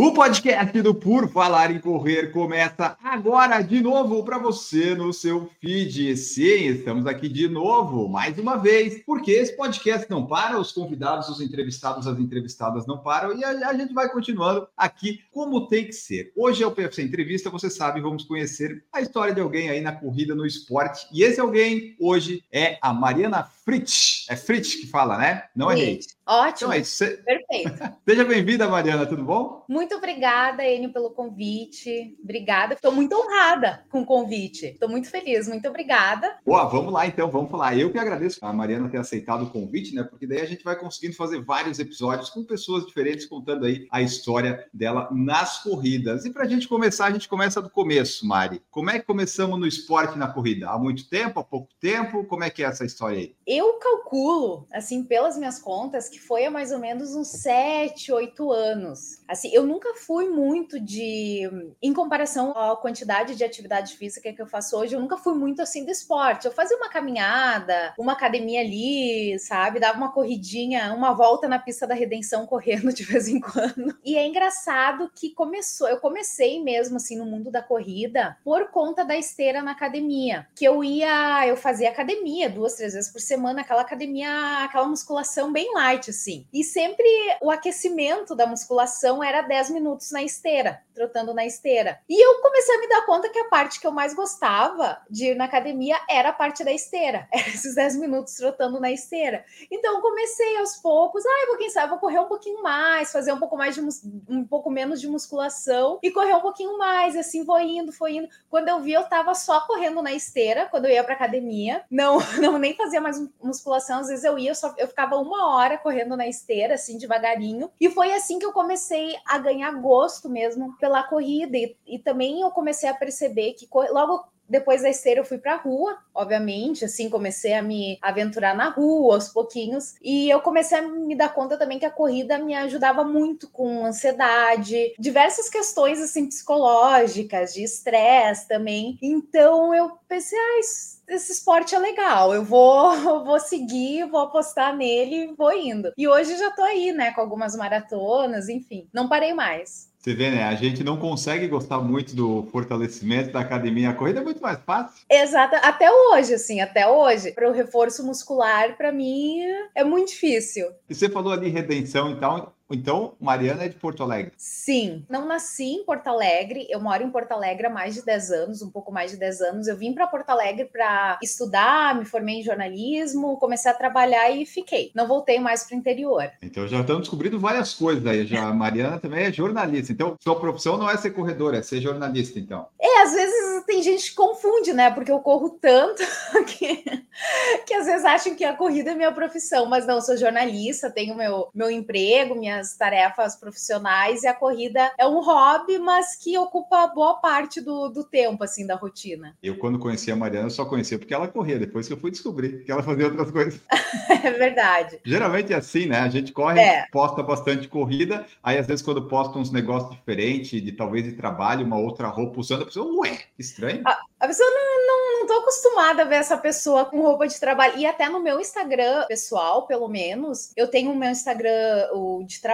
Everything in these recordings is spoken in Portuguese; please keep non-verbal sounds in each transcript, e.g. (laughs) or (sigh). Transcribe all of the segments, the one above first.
O podcast do Por Falar em Correr começa agora de novo para você no seu feed. Sim, estamos aqui de novo, mais uma vez, porque esse podcast não para, os convidados, os entrevistados, as entrevistadas não param e a, a gente vai continuando aqui como tem que ser. Hoje é o PFC Entrevista, você sabe, vamos conhecer a história de alguém aí na corrida, no esporte. E esse alguém hoje é a Mariana Fritz. É Fritz que fala, né? Não. Fritz. Ótimo. Então é isso. Perfeito. (laughs) Seja bem-vinda, Mariana, tudo bom? Muito obrigada, Enio, pelo convite. Obrigada. Estou muito honrada com o convite. Estou muito feliz. Muito obrigada. Boa, vamos lá então, vamos falar. Eu que agradeço a Mariana ter aceitado o convite, né? Porque daí a gente vai conseguindo fazer vários episódios com pessoas diferentes contando aí a história dela nas corridas. E para a gente começar, a gente começa do começo, Mari. Como é que começamos no esporte na corrida? Há muito tempo? Há pouco tempo? Como é que é essa história aí? Eu calculo, assim, pelas minhas contas, que foi há mais ou menos uns 7, 8 anos. Assim, eu nunca fui muito de. Em comparação à quantidade de atividade física que eu faço hoje, eu nunca fui muito assim do esporte. Eu fazia uma caminhada, uma academia ali, sabe? Dava uma corridinha, uma volta na pista da redenção correndo (laughs) de vez em quando. E é engraçado que começou, eu comecei mesmo assim no mundo da corrida por conta da esteira na academia. Que eu ia, eu fazia academia duas, três vezes por semana, aquela academia, aquela musculação bem light, assim. E sempre o aquecimento da musculação era 10 minutos na esteira, trotando na esteira. E eu comecei a me dar conta que a parte que eu mais gostava de ir na academia era a parte da esteira. (laughs) Era esses 10 minutos trotando na esteira. Então comecei aos poucos, ah, vou, quem sabe, vou correr um pouquinho mais, fazer um pouco mais de um pouco menos de musculação e correr um pouquinho mais, e assim, vou indo, foi indo. Quando eu vi, eu tava só correndo na esteira quando eu ia pra academia. Não, (laughs) não nem fazia mais musculação, às vezes eu ia, eu só eu ficava uma hora correndo na esteira, assim, devagarinho. E foi assim que eu comecei a ganhar gosto mesmo pela corrida. E, e também eu comecei a perceber que logo depois da esteira eu fui pra rua, obviamente, assim, comecei a me aventurar na rua aos pouquinhos, e eu comecei a me dar conta também que a corrida me ajudava muito com ansiedade, diversas questões assim psicológicas, de estresse também. Então eu pensei, ah, isso- esse esporte é legal, eu vou, (laughs) vou seguir, vou apostar nele, vou indo. E hoje já tô aí, né, com algumas maratonas, enfim, não parei mais. Você vê, né? A gente não consegue gostar muito do fortalecimento da academia. A corrida é muito mais fácil. Exato, até hoje, assim, até hoje, para o reforço muscular, para mim é muito difícil. E você falou ali redenção e tal. Então, Mariana é de Porto Alegre. Sim, não nasci em Porto Alegre, eu moro em Porto Alegre há mais de 10 anos, um pouco mais de 10 anos. Eu vim para Porto Alegre para estudar, me formei em jornalismo, comecei a trabalhar e fiquei. Não voltei mais para o interior. Então já estamos descobrindo várias coisas aí. Já a Mariana também é jornalista. Então, sua profissão não é ser corredora, é ser jornalista, então. É, às vezes tem gente que confunde, né? Porque eu corro tanto (laughs) que, que às vezes acham que a corrida é minha profissão, mas não, sou jornalista, tenho meu, meu emprego, minhas tarefas profissionais, e a corrida é um hobby, mas que ocupa boa parte do, do tempo, assim, da rotina. Eu, quando conheci a Mariana, eu só conhecia porque ela corria. Depois que eu fui descobrir que ela fazia outras coisas. (laughs) É verdade. Geralmente é assim, né? A gente corre, É. posta bastante corrida. Aí, às vezes, quando posta uns negócios diferentes, de talvez de trabalho, uma outra roupa usando, a pessoa, ué, estranho. A pessoa não, não, não tô acostumada a ver essa pessoa com roupa de trabalho. E até no meu Instagram pessoal, pelo menos, eu tenho o meu Instagram o de trabalho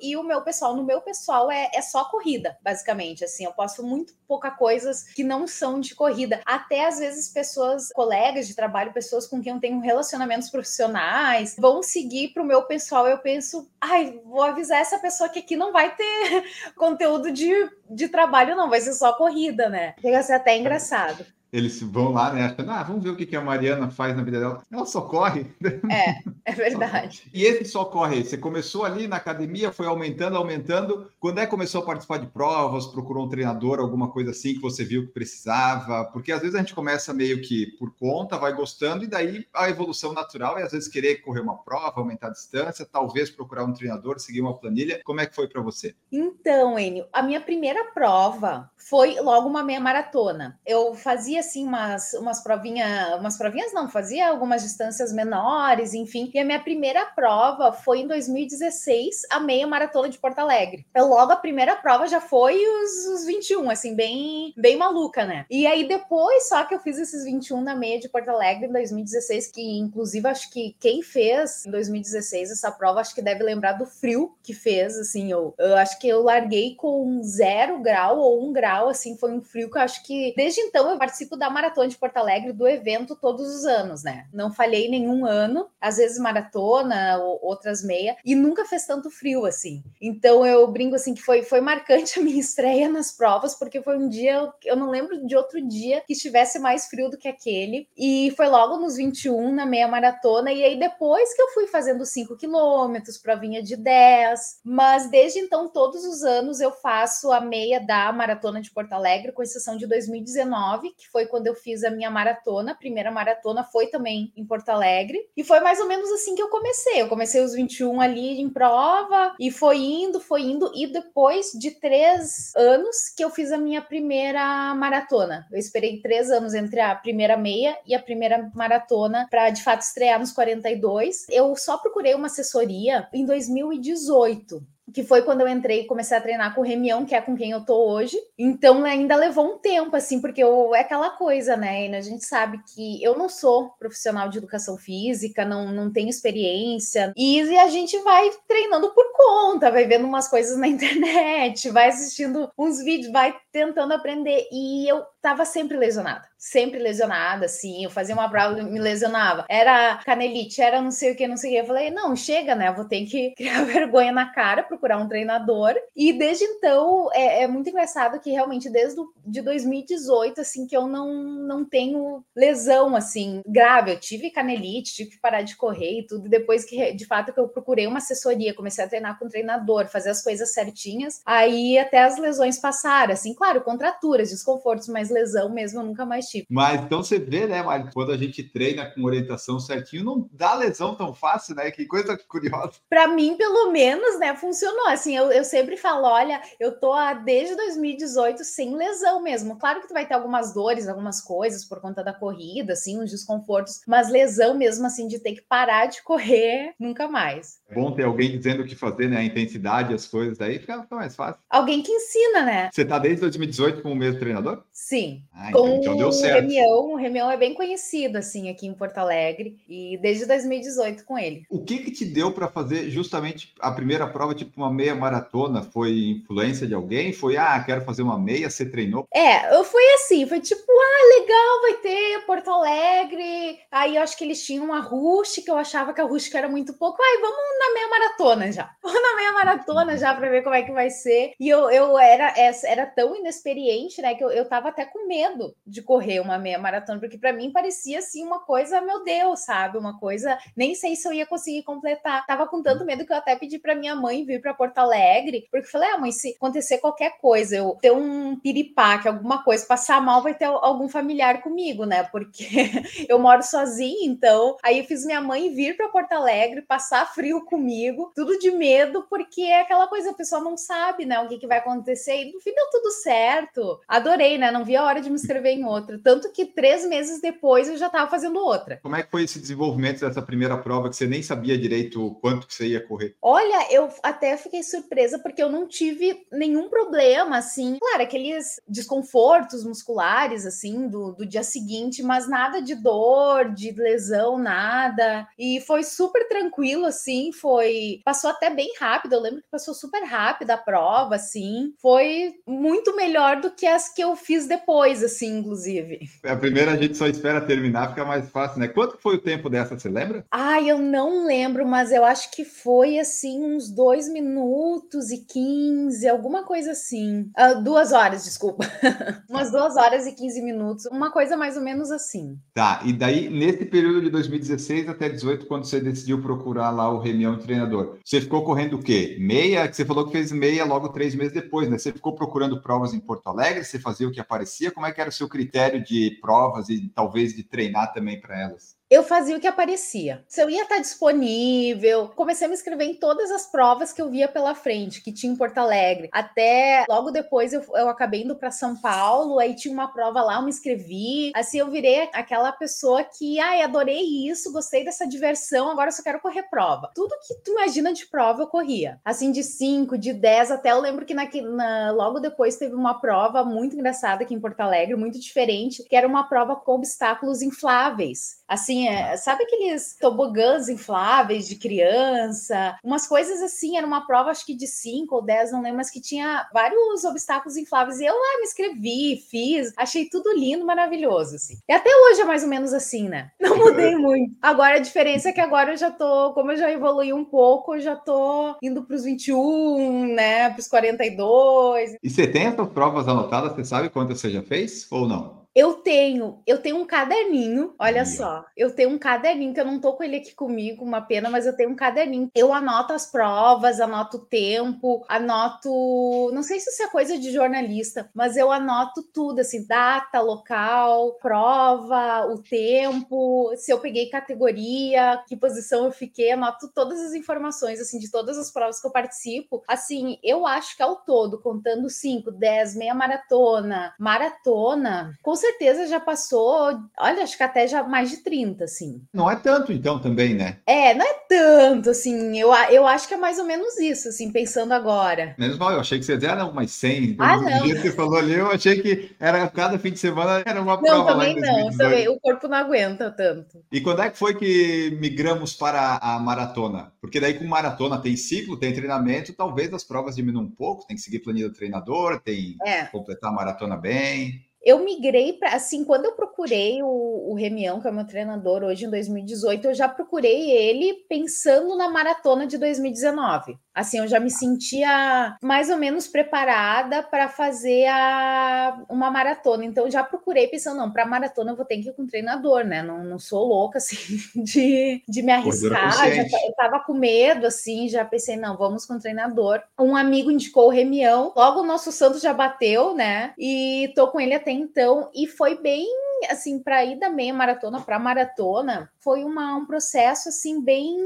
e o meu pessoal. No meu pessoal é, é só corrida, basicamente. Assim, eu posto muito pouca coisas que não são de corrida. Até às vezes pessoas, colegas de trabalho, pessoas com quem eu tenho relacionamentos profissionais, vão seguir pro meu pessoal. Eu penso, ai, vou avisar essa pessoa que aqui não vai ter (laughs) conteúdo de, de trabalho, não, vai ser só corrida, né? Chega a ser até engraçado. Eles vão lá, né? Achando, ah, vamos ver o que que a Mariana faz na vida dela. Ela só corre. (laughs) É, é verdade. E esse só corre, você começou ali na academia, foi aumentando, aumentando. Quando é que começou a participar de provas, procurou um treinador, alguma coisa assim que você viu que precisava? Porque às vezes a gente começa meio que por conta, vai gostando, e daí a evolução natural é às vezes querer correr uma prova, aumentar a distância, talvez procurar um treinador, seguir uma planilha. Como é que foi para você? Então, Enio, a minha primeira prova foi logo uma meia maratona. Eu fazia assim umas, umas provinhas, umas provinhas não, fazia algumas distâncias menores, enfim. E a minha primeira prova foi em 2016, a meia maratona de Porto Alegre. Eu logo a primeira prova já foi os, os 21, assim, bem, bem maluca, né? E aí depois só que eu fiz esses 21 na meia de Porto Alegre em 2016, que inclusive acho que quem fez em 2016 essa prova, acho que deve lembrar do frio que fez, assim, eu, eu acho que eu larguei com zero grau ou um grau, assim, foi um frio que eu acho que desde então eu participo da maratona de Porto Alegre, do evento todos os anos, né? Não falhei nenhum ano, às vezes maratona, outras meia, e nunca fez tanto frio assim. Então eu brinco assim que foi, foi marcante (laughs) a minha estreia nas provas, porque foi um dia, eu não lembro de outro dia que estivesse mais frio do que aquele, e foi logo nos 21 na meia maratona, e aí depois que eu fui fazendo 5 quilômetros, provinha de 10, mas desde então, todos os anos eu faço a meia da maratona de Porto Alegre, com exceção de 2019, que foi quando eu fiz a minha maratona, a primeira maratona foi também em Porto Alegre, e foi mais ou menos assim que eu comecei. Eu comecei os 21 ali em prova, e foi indo, foi indo, e depois de três anos que eu fiz a minha primeira maratona. Eu esperei três anos entre a primeira meia e a primeira maratona para de fato estrear nos 42. Eu só procurei uma assessoria em 2018 que foi quando eu entrei e comecei a treinar com o Remião, que é com quem eu tô hoje. Então ainda levou um tempo, assim, porque eu, é aquela coisa, né? A gente sabe que eu não sou profissional de educação física, não, não tenho experiência, e, e a gente vai treinando por conta, vai vendo umas coisas na (laughs) internet, vai assistindo uns vídeos, vai tentando aprender. E eu tava sempre lesionada sempre lesionada, assim, eu fazia uma prova e me lesionava. Era canelite, era não sei o que, não sei o que. Eu falei, não, chega, né? Vou ter que (laughs) criar vergonha na cara, procurar um treinador. E desde então, é, é muito engraçado que realmente desde de 2018, assim, que eu não, não tenho lesão, assim, grave. Eu tive canelite, tive que parar de correr e tudo. Depois que, de fato, que eu procurei uma assessoria, comecei a treinar com um treinador, fazer as coisas certinhas, aí até as lesões passaram, assim, claro, contraturas, desconfortos, mas lesão mesmo eu nunca mais mas então você vê, né, Mário, quando a gente treina com orientação certinho, não dá lesão tão fácil, né? Que coisa curiosa. Para mim, pelo menos, né, funcionou. Assim, eu, eu sempre falo, olha, eu tô desde 2018 sem lesão mesmo. Claro que tu vai ter algumas dores, algumas coisas por conta da corrida, assim, uns desconfortos, mas lesão mesmo, assim, de ter que parar de correr, nunca mais. É bom ter alguém dizendo o que fazer, né? A intensidade, as coisas, daí fica, fica mais fácil. Alguém que ensina, né? Você tá desde 2018 com o mesmo treinador? Sim. Ah, então, com então deu certo. O Remião, o Remião é bem conhecido, assim, aqui em Porto Alegre, e desde 2018 com ele. O que que te deu para fazer justamente a primeira prova, tipo uma meia maratona? Foi influência de alguém? Foi, ah, quero fazer uma meia, você treinou? É, eu fui assim, foi tipo, ah, legal, vai ter Porto Alegre. Aí eu acho que eles tinham uma rústica, eu achava que a rústica era muito pouco. Ai, vamos na meia maratona já. (laughs) Vamos na meia maratona já para ver como é que vai ser. E eu, eu era, era tão inexperiente, né, que eu, eu tava até com medo de correr uma meia maratona, porque para mim parecia assim uma coisa, meu Deus, sabe? Uma coisa, nem sei se eu ia conseguir completar. Tava com tanto medo que eu até pedi para minha mãe vir para Porto Alegre, porque falei: "Ah, mãe, se acontecer qualquer coisa, eu ter um piripaque, alguma coisa, passar mal, vai ter algum familiar comigo, né? Porque (laughs) eu moro sozinha, então aí eu fiz minha mãe vir para Porto Alegre, passar frio comigo, tudo de medo, porque é aquela coisa, a pessoa não sabe, né, o que, que vai acontecer. E no fim deu tudo certo. Adorei, né? Não vi a hora de me inscrever em outra. Tanto que três meses depois eu já estava fazendo outra. Como é que foi esse desenvolvimento dessa primeira prova que você nem sabia direito quanto que você ia correr? Olha, eu até fiquei surpresa porque eu não tive nenhum problema, assim. Claro, aqueles desconfortos musculares, assim, do, do dia seguinte, mas nada de dor, de lesão, nada. E foi super tranquilo, assim, foi... Passou até bem rápido, eu lembro que passou super rápido a prova, assim. Foi muito melhor do que as que eu fiz depois, assim, inclusive. A primeira a gente só espera terminar, fica mais fácil, né? Quanto foi o tempo dessa, você lembra? Ai, eu não lembro, mas eu acho que foi assim, uns dois minutos e quinze, alguma coisa assim. Uh, duas horas, desculpa. (laughs) Umas duas horas e quinze minutos, uma coisa mais ou menos assim. Tá, e daí, nesse período de 2016 até 18, quando você decidiu procurar lá o reunião de treinador, você ficou correndo o quê? Meia? Que você falou que fez meia logo três meses depois, né? Você ficou procurando provas em Porto Alegre? Você fazia o que aparecia? Como é que era o seu critério de provas e talvez de treinar também para elas? Eu fazia o que aparecia. Se eu ia estar disponível, comecei a me inscrever em todas as provas que eu via pela frente, que tinha em Porto Alegre. Até logo depois eu, eu acabei indo para São Paulo, aí tinha uma prova lá, eu me inscrevi. Assim eu virei aquela pessoa que, ai, adorei isso, gostei dessa diversão, agora eu só quero correr prova. Tudo que tu imagina de prova eu corria. Assim, de 5, de 10, até eu lembro que na, na, logo depois teve uma prova muito engraçada aqui em Porto Alegre, muito diferente, que era uma prova com obstáculos infláveis. Assim, é, sabe aqueles tobogãs infláveis de criança? Umas coisas assim, era uma prova acho que de 5 ou 10, não lembro, mas que tinha vários obstáculos infláveis. E eu lá me inscrevi, fiz, achei tudo lindo, maravilhoso, assim. E até hoje é mais ou menos assim, né? (laughs) Não mudei muito. Agora a diferença é que agora eu já tô, como eu já evolui um pouco, eu já tô indo para os 21, né, para os 42. E você tem essas provas anotadas? Você sabe quantas você já fez ou não? Eu tenho, eu tenho um caderninho, olha só, eu tenho um caderninho que eu não tô com ele aqui comigo, uma pena, mas eu tenho um caderninho. Eu anoto as provas, anoto o tempo, anoto, não sei se isso é coisa de jornalista, mas eu anoto tudo, assim, data, local, prova, o tempo, se eu peguei categoria, que posição eu fiquei, anoto todas as informações, assim, de todas as provas que eu participo. Assim, eu acho que ao todo, contando 5, 10, meia maratona, maratona, com certeza já passou, olha, acho que até já mais de 30, assim. Não é tanto, então, também, né? É, não é tanto, assim, eu, eu acho que é mais ou menos isso, assim, pensando agora. Menos mal, eu achei que você ia ah, não, mas 100. Ah, não. Jeito que você falou ali, eu achei que era cada fim de semana era uma não, prova também lá não, também, o corpo não aguenta tanto. E quando é que foi que migramos para a maratona? Porque daí com maratona tem ciclo, tem treinamento, talvez as provas diminuam um pouco, tem que seguir planilha do treinador, tem é. que completar a maratona bem. Eu migrei para assim, quando eu procurei o, o Remião, que é meu treinador hoje em 2018, eu já procurei ele pensando na maratona de 2019. Assim, eu já me sentia mais ou menos preparada para fazer a, uma maratona. Então, já procurei pensando, não, para maratona eu vou ter que ir com um treinador, né? Não, não sou louca, (laughs) assim, de, de me arriscar. Já, eu tava com medo, assim, já pensei, não, vamos com um treinador. Um amigo indicou o Remião. Logo, o nosso Santos já bateu, né? E tô com ele até então. E foi bem assim, para ir da meia maratona para maratona, foi uma, um processo, assim, bem,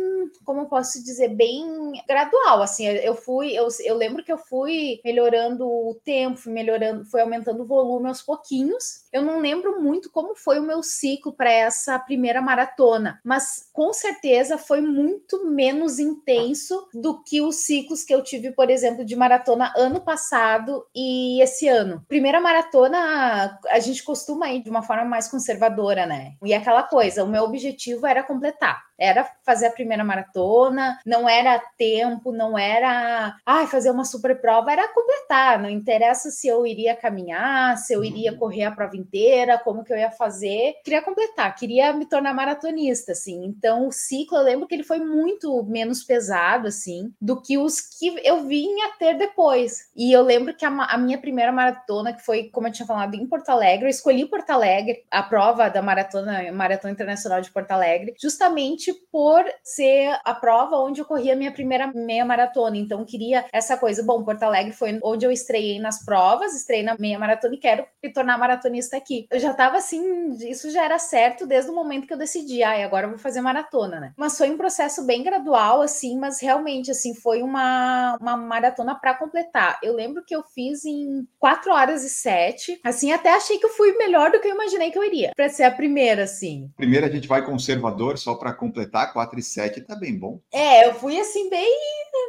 como eu posso dizer, bem gradual, assim, eu fui, eu, eu lembro que eu fui melhorando o tempo, fui melhorando, foi aumentando o volume aos pouquinhos, eu não lembro muito como foi o meu ciclo para essa primeira maratona, mas com certeza foi muito menos intenso do que os ciclos que eu tive, por exemplo, de maratona ano passado e esse ano. Primeira maratona, a gente costuma ir de uma forma mais conservadora, né? E aquela coisa, o meu objetivo era completar era fazer a primeira maratona, não era tempo, não era ah, fazer uma super prova, era completar. Não interessa se eu iria caminhar, se eu iria uhum. correr a prova inteira, como que eu ia fazer. Queria completar, queria me tornar maratonista, assim. Então, o ciclo, eu lembro que ele foi muito menos pesado, assim, do que os que eu vinha ter depois. E eu lembro que a, a minha primeira maratona, que foi, como eu tinha falado, em Porto Alegre, eu escolhi Porto Alegre, a prova da maratona, Maratona Internacional de Porto Alegre, justamente justamente por ser a prova onde eu corri a minha primeira meia maratona. Então, queria essa coisa. Bom, Porto Alegre foi onde eu estreiei nas provas, estreiei na meia maratona e quero me tornar maratonista aqui. Eu já tava assim, isso já era certo desde o momento que eu decidi, ah, agora eu vou fazer maratona, né? Mas foi um processo bem gradual, assim, mas realmente, assim, foi uma, uma maratona para completar. Eu lembro que eu fiz em 4 horas e 7, assim, até achei que eu fui melhor do que eu imaginei que eu iria, para ser a primeira, assim. Primeiro a gente vai conservador, só para completar completar 4 e 7 tá bem bom. É, eu fui assim bem,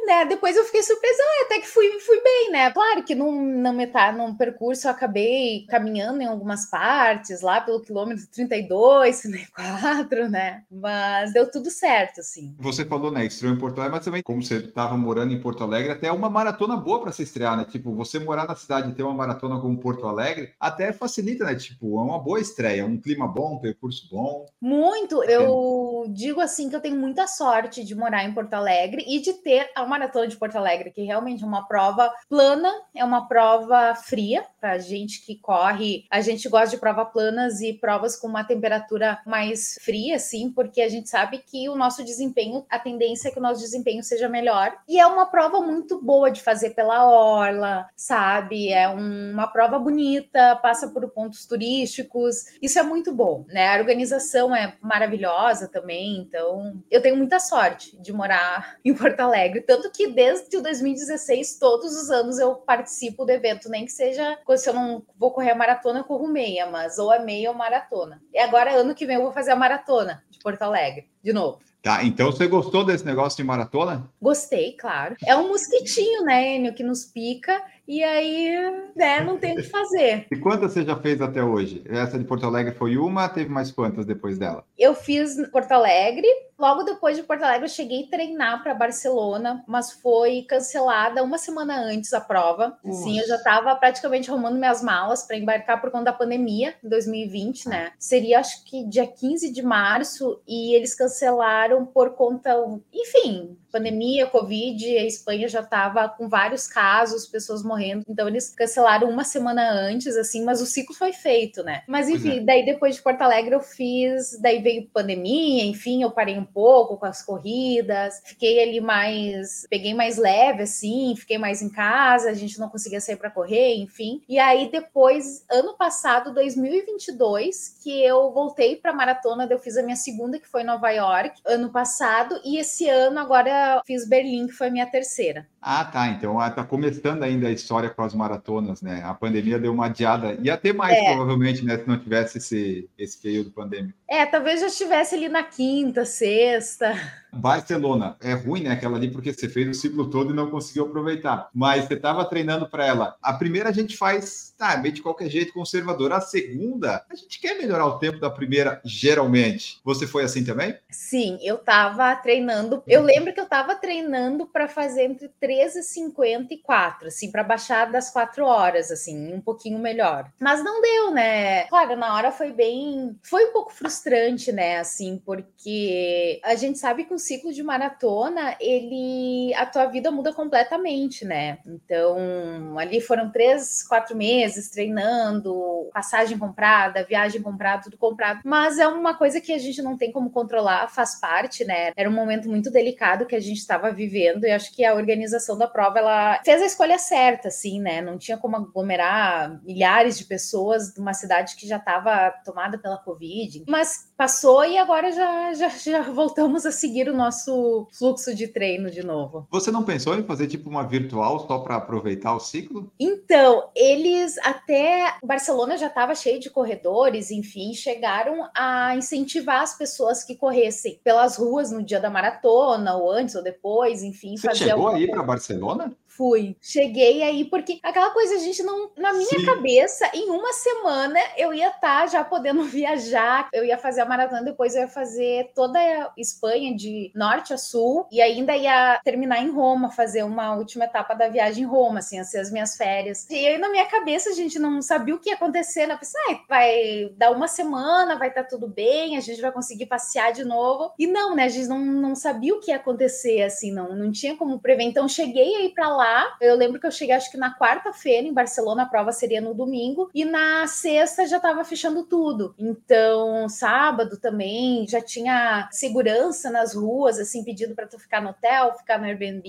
né? Depois eu fiquei surpresa, até que fui, fui bem, né? Claro que num, na metade, num percurso eu acabei caminhando em algumas partes, lá pelo quilômetro 32, 34, né? Mas deu tudo certo, assim. Você falou, né, estreou em Porto Alegre, mas também, como você estava morando em Porto Alegre, até uma maratona boa para se estrear, né? Tipo, você morar na cidade e ter uma maratona como Porto Alegre, até facilita, né? Tipo, é uma boa estreia, um clima bom, um percurso bom. Muito, eu digo digo assim que eu tenho muita sorte de morar em Porto Alegre e de ter a maratona de Porto Alegre, que realmente é uma prova plana, é uma prova fria para gente que corre. A gente gosta de provas planas e provas com uma temperatura mais fria, assim, porque a gente sabe que o nosso desempenho, a tendência é que o nosso desempenho seja melhor. E é uma prova muito boa de fazer pela orla, sabe? É uma prova bonita, passa por pontos turísticos. Isso é muito bom, né? A organização é maravilhosa também, então eu tenho muita sorte de morar (laughs) em Porto Alegre, tanto que desde o 2016 todos os anos eu participo do evento, nem que seja se eu não vou correr a maratona, eu corro meia, mas ou a meia ou maratona. E agora ano que vem eu vou fazer a maratona de Porto Alegre, de novo. Tá, então você gostou desse negócio de maratona? Gostei, claro. É um mosquitinho, né, Enio, que nos pica e aí, né, não tem o que fazer. (laughs) E quantas você já fez até hoje? Essa de Porto Alegre foi uma, teve mais quantas depois dela? Eu fiz Porto Alegre, logo depois de Porto Alegre eu cheguei a treinar para Barcelona, mas foi cancelada uma semana antes a prova. Sim, eu já estava praticamente arrumando minhas malas para embarcar por conta da pandemia em 2020, né? Seria acho que dia 15 de março e eles cancelaram por conta, enfim, pandemia, Covid, a Espanha já estava com vários casos, pessoas morrendo. Então eles cancelaram uma semana antes, assim, mas o ciclo foi feito, né? Mas enfim, é. daí depois de Porto Alegre eu fiz, daí veio pandemia, enfim, eu parei um pouco com as corridas, fiquei ali mais, peguei mais leve, assim, fiquei mais em casa, a gente não conseguia sair para correr, enfim. E aí depois, ano passado, 2022, que eu voltei para maratona, eu fiz a minha segunda, que foi em Nova York, ano passado, e esse ano agora fiz Berlim, que foi a minha terceira. Ah, tá. Então está começando ainda a história com as maratonas, né? A pandemia deu uma adiada. Ia ter mais, é. provavelmente, né? Se não tivesse esse, esse período pandêmico. É, talvez já estivesse ali na quinta, sexta. Barcelona, é ruim, né? Aquela ali, porque você fez o ciclo todo e não conseguiu aproveitar. Mas você estava treinando para ela. A primeira a gente faz, tá, meio de qualquer jeito, conservador. A segunda, a gente quer melhorar o tempo da primeira, geralmente. Você foi assim também? Sim, eu estava treinando. Eu lembro que eu estava treinando para fazer entre 13h50 e 4, assim, para baixar das 4 horas, assim, um pouquinho melhor. Mas não deu, né? Claro, na hora foi bem. Foi um pouco frustrante, né? Assim, porque a gente sabe que ciclo de maratona, ele a tua vida muda completamente, né? Então, ali foram três, quatro meses treinando, passagem comprada, viagem comprada, tudo comprado. Mas é uma coisa que a gente não tem como controlar, faz parte, né? Era um momento muito delicado que a gente estava vivendo e acho que a organização da prova ela fez a escolha certa, assim, né? Não tinha como aglomerar milhares de pessoas numa cidade que já estava tomada pela Covid. Mas passou e agora já, já, já voltamos a seguir o nosso fluxo de treino de novo. Você não pensou em fazer tipo uma virtual só para aproveitar o ciclo? Então, eles até Barcelona já estava cheio de corredores, enfim, chegaram a incentivar as pessoas que corressem pelas ruas no dia da maratona, ou antes ou depois, enfim. Você chegou aí para Barcelona? fui. Cheguei aí, porque aquela coisa, a gente não. Na minha Sim. cabeça, em uma semana eu ia estar tá já podendo (laughs) viajar. Eu ia fazer a maratona, depois eu ia fazer toda a Espanha, de norte a sul, e ainda ia terminar em Roma, fazer uma última etapa da viagem em Roma, assim, ser as minhas férias. E aí, na minha cabeça, a gente não sabia o que ia acontecer. Né? pensei, ah, vai dar uma semana, vai estar tá tudo bem, a gente vai conseguir passear de novo. E não, né? A gente não, não sabia o que ia acontecer, assim, não, não tinha como prever. Então, cheguei aí para lá. Eu lembro que eu cheguei, acho que na quarta-feira em Barcelona, a prova seria no domingo, e na sexta já estava fechando tudo. Então, sábado também já tinha segurança nas ruas, assim, pedido para tu ficar no hotel, ficar no Airbnb,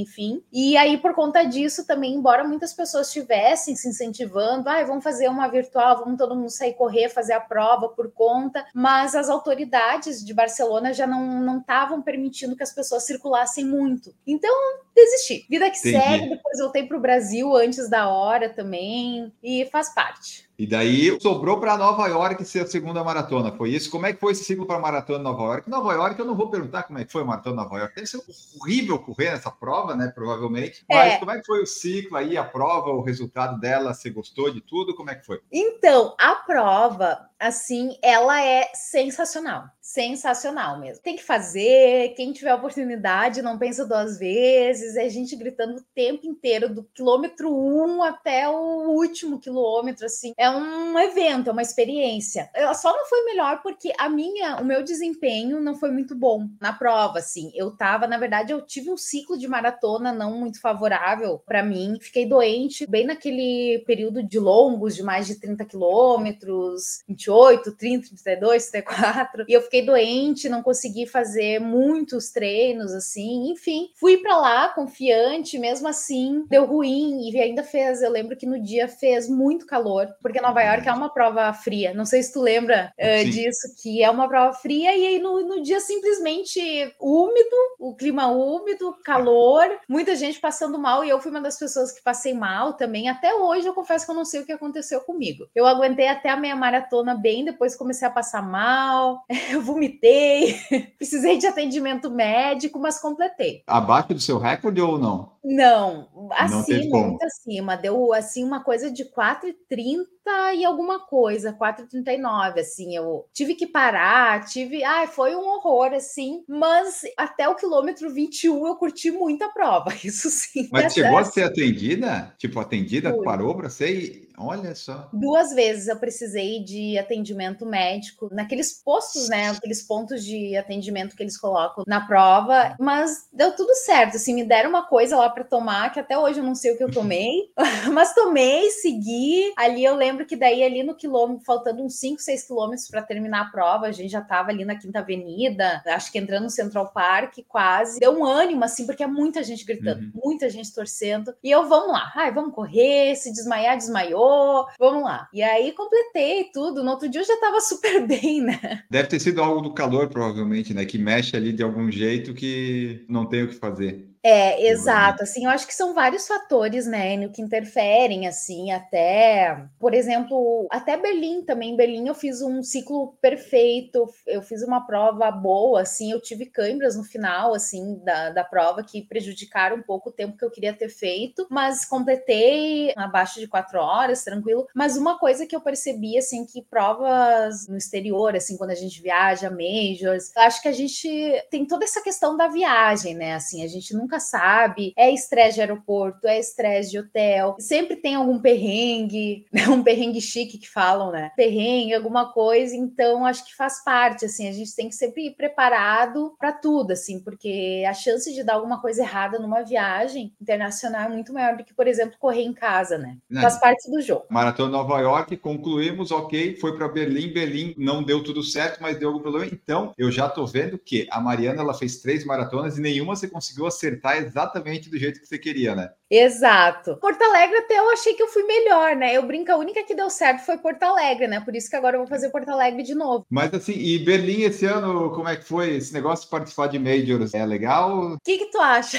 enfim. E aí, por conta disso, também, embora muitas pessoas estivessem se incentivando, ah, vamos fazer uma virtual, vamos todo mundo sair correr, fazer a prova por conta, mas as autoridades de Barcelona já não estavam permitindo que as pessoas circulassem muito. Então, desisti. Vida que Entendi. segue, depois voltei para o Brasil antes da hora também, e faz parte. E daí sobrou para Nova York ser a segunda maratona. Foi isso? Como é que foi esse ciclo para a maratona Nova York? Nova York, eu não vou perguntar como é que foi a maratona Nova York. Deve ser horrível correr nessa prova, né? Provavelmente. Mas é. como é que foi o ciclo aí, a prova, o resultado dela? Você gostou de tudo? Como é que foi? Então, a prova, assim, ela é sensacional. Sensacional mesmo. Tem que fazer, quem tiver oportunidade, não pensa duas vezes. É gente gritando o tempo inteiro, do quilômetro um até o último quilômetro, assim. É um evento, é uma experiência. Eu só não foi melhor porque a minha, o meu desempenho não foi muito bom na prova, assim. Eu tava, na verdade, eu tive um ciclo de maratona não muito favorável para mim. Fiquei doente bem naquele período de longos, de mais de 30 quilômetros, 28, 30, 32, 34. E eu fiquei doente, não consegui fazer muitos treinos, assim. Enfim, fui para lá confiante, mesmo assim, deu ruim e ainda fez. Eu lembro que no dia fez muito calor, porque Nova York é uma prova fria. Não sei se tu lembra uh, disso, que é uma prova fria, e aí no, no dia simplesmente úmido, o clima úmido, calor, muita gente passando mal, e eu fui uma das pessoas que passei mal também. Até hoje eu confesso que eu não sei o que aconteceu comigo. Eu aguentei até a meia maratona bem, depois comecei a passar mal, (laughs) eu vomitei, (laughs) precisei de atendimento médico, mas completei. Abaixo do seu recorde ou não? Não, acima, muito acima. Deu assim uma coisa de 4,30 e alguma coisa, 4,39, assim, eu tive que parar, tive, ai, foi um horror, assim, mas até o quilômetro 21 eu curti muito a prova, (laughs) isso sim. Mas chegou a ser atendida? Tipo, atendida, Fui. parou para você e olha só. Duas vezes eu precisei de atendimento médico, naqueles postos, né, aqueles pontos de atendimento que eles colocam na prova, mas deu tudo certo, assim, me deram uma coisa lá para tomar, que até hoje eu não sei o que eu tomei, (laughs) mas tomei, segui, ali eu lembro que daí ali no quilômetro, faltando uns 5, 6 quilômetros para terminar a prova, a gente já estava ali na Quinta Avenida, acho que entrando no Central Park, quase. Deu um ânimo, assim, porque é muita gente gritando, uhum. muita gente torcendo. E eu, vamos lá, ai, vamos correr, se desmaiar, desmaiou, vamos lá. E aí completei tudo. No outro dia eu já estava (laughs) super bem, né? Deve ter sido algo do calor, provavelmente, né? Que mexe ali de algum jeito que não tem o que fazer. É, exato. Assim, eu acho que são vários fatores, né, no que interferem, assim, até, por exemplo, até Berlim também. Berlim eu fiz um ciclo perfeito, eu fiz uma prova boa, assim, eu tive câimbras no final, assim, da, da prova que prejudicaram um pouco o tempo que eu queria ter feito, mas completei abaixo de quatro horas, tranquilo. Mas uma coisa que eu percebi, assim, que provas no exterior, assim, quando a gente viaja, majors, eu acho que a gente tem toda essa questão da viagem, né, assim, a gente nunca sabe. É estresse de aeroporto, é estresse de hotel. Sempre tem algum perrengue, (laughs) né? um perrengue chique que falam, né? Perrengue, alguma coisa. Então, acho que faz parte, assim. A gente tem que sempre ir preparado para tudo, assim, porque a chance de dar alguma coisa errada numa viagem internacional é muito maior do que, por exemplo, correr em casa, né? É. Faz parte do jogo. Maratona Nova York, concluímos, ok. Foi para Berlim. Berlim não deu tudo certo, mas deu algum problema. Então, eu já tô vendo que a Mariana ela fez três maratonas e nenhuma você conseguiu acertar acertar exatamente do jeito que você queria, né? Exato. Porto Alegre até eu achei que eu fui melhor, né? Eu brinco, a única que deu certo foi Porto Alegre, né? Por isso que agora eu vou fazer Porto Alegre de novo. Mas assim, e Berlim esse ano, como é que foi esse negócio de participar de Majors? É legal? O que que tu acha?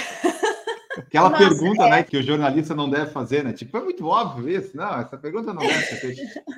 Aquela (laughs) Nossa, pergunta, é... né, que o jornalista não deve fazer, né? Tipo, é muito óbvio isso. Não, essa pergunta não deve ser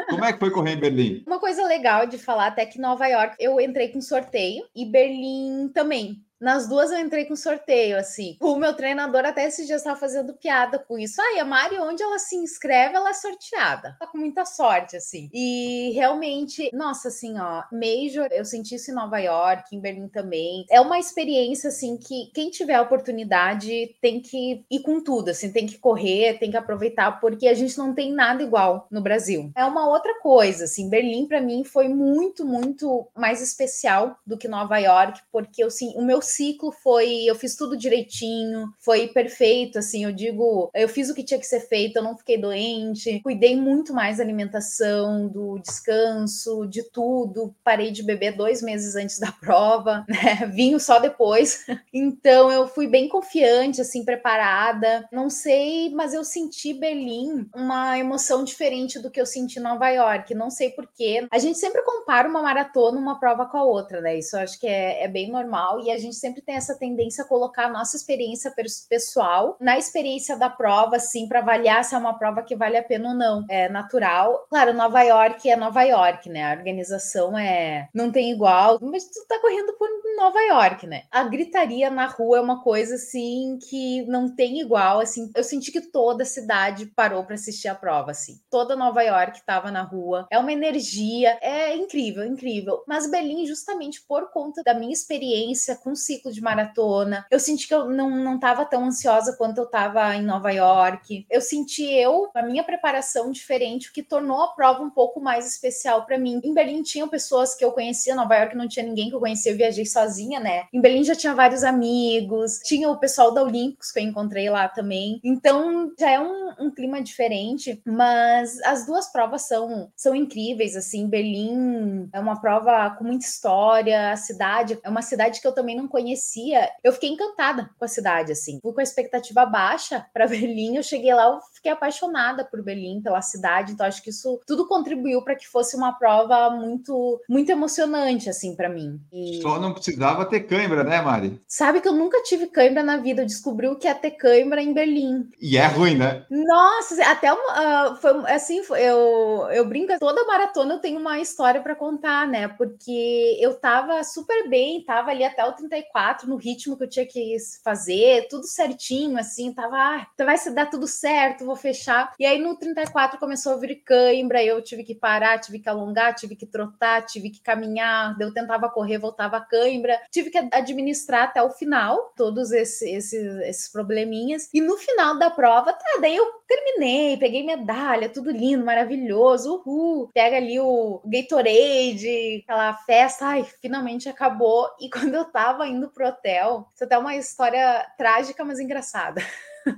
Como é que foi correr em Berlim? Uma coisa legal de falar até que Nova York eu entrei com sorteio e Berlim também. Nas duas eu entrei com sorteio, assim. O meu treinador até esse dia estava fazendo piada com isso. Ah, e a Mari, onde ela se inscreve, ela é sorteada. Tá com muita sorte, assim. E realmente, nossa, assim, ó, Major, eu senti isso em Nova York, em Berlim também. É uma experiência, assim, que quem tiver a oportunidade tem que ir com tudo, assim, tem que correr, tem que aproveitar, porque a gente não tem nada igual no Brasil. É uma outra coisa, assim. Berlim, para mim, foi muito, muito mais especial do que Nova York, porque, assim, o meu ciclo foi, eu fiz tudo direitinho, foi perfeito, assim, eu digo, eu fiz o que tinha que ser feito, eu não fiquei doente, cuidei muito mais da alimentação, do descanso, de tudo, parei de beber dois meses antes da (laughs) prova, né, vinho só depois, (laughs) então eu fui bem confiante, assim, preparada, não sei, mas eu senti Berlim uma emoção diferente do que eu senti em Nova York, não sei porquê, a gente sempre compara uma maratona, uma prova com a outra, né, isso eu acho que é, é bem normal, e a gente sempre tem essa tendência a colocar a nossa experiência pessoal na experiência da prova, assim, para avaliar se é uma prova que vale a pena ou não. É natural. Claro, Nova York é Nova York, né? A organização é não tem igual, mas tu tá correndo por Nova York, né? A gritaria na rua é uma coisa assim que não tem igual, assim. Eu senti que toda a cidade parou para assistir a prova, assim. Toda Nova York estava na rua. É uma energia, é incrível, incrível. Mas Berlim, justamente por conta da minha experiência com ciclo de maratona. Eu senti que eu não, não tava tão ansiosa quanto eu tava em Nova York. Eu senti eu, a minha preparação diferente, o que tornou a prova um pouco mais especial para mim. Em Berlim tinham pessoas que eu conhecia, Nova York não tinha ninguém que eu conhecia, eu viajei sozinha, né? Em Berlim já tinha vários amigos, tinha o pessoal da Olímpicos que eu encontrei lá também. Então já é um, um clima diferente, mas as duas provas são, são incríveis, assim. Berlim é uma prova com muita história, a cidade é uma cidade que eu também não conhecia. Eu fiquei encantada com a cidade, assim. Fui com a expectativa baixa para (laughs) Berlim, eu cheguei lá, eu fiquei apaixonada por Berlim, pela cidade, então acho que isso tudo contribuiu para que fosse uma prova muito muito emocionante assim para mim. E... Só não precisava ter cãibra, né, Mari? Sabe que eu nunca tive cãibra na vida, eu descobri o que é ter cãibra em Berlim. E é ruim, né? Nossa, até uh, foi assim, eu eu brinco, toda maratona eu tenho uma história para contar, né? Porque eu tava super bem, tava ali até o 34 no ritmo que eu tinha que fazer, tudo certinho assim, tava, ah, vai se dar tudo certo, vou fechar. E aí no 34 começou a vir cãibra, eu tive que parar, tive que alongar, tive que trotar, tive que caminhar, eu tentava correr, voltava a cãibra, tive que administrar até o final todos esses, esses, esses probleminhas. E no final da prova, tá, daí eu terminei, peguei medalha, tudo lindo, maravilhoso, uhul. Pega ali o Gatorade, aquela festa, ai, finalmente acabou. E (laughs) quando eu tava indo pro hotel, isso é até uma história trágica, mas engraçada.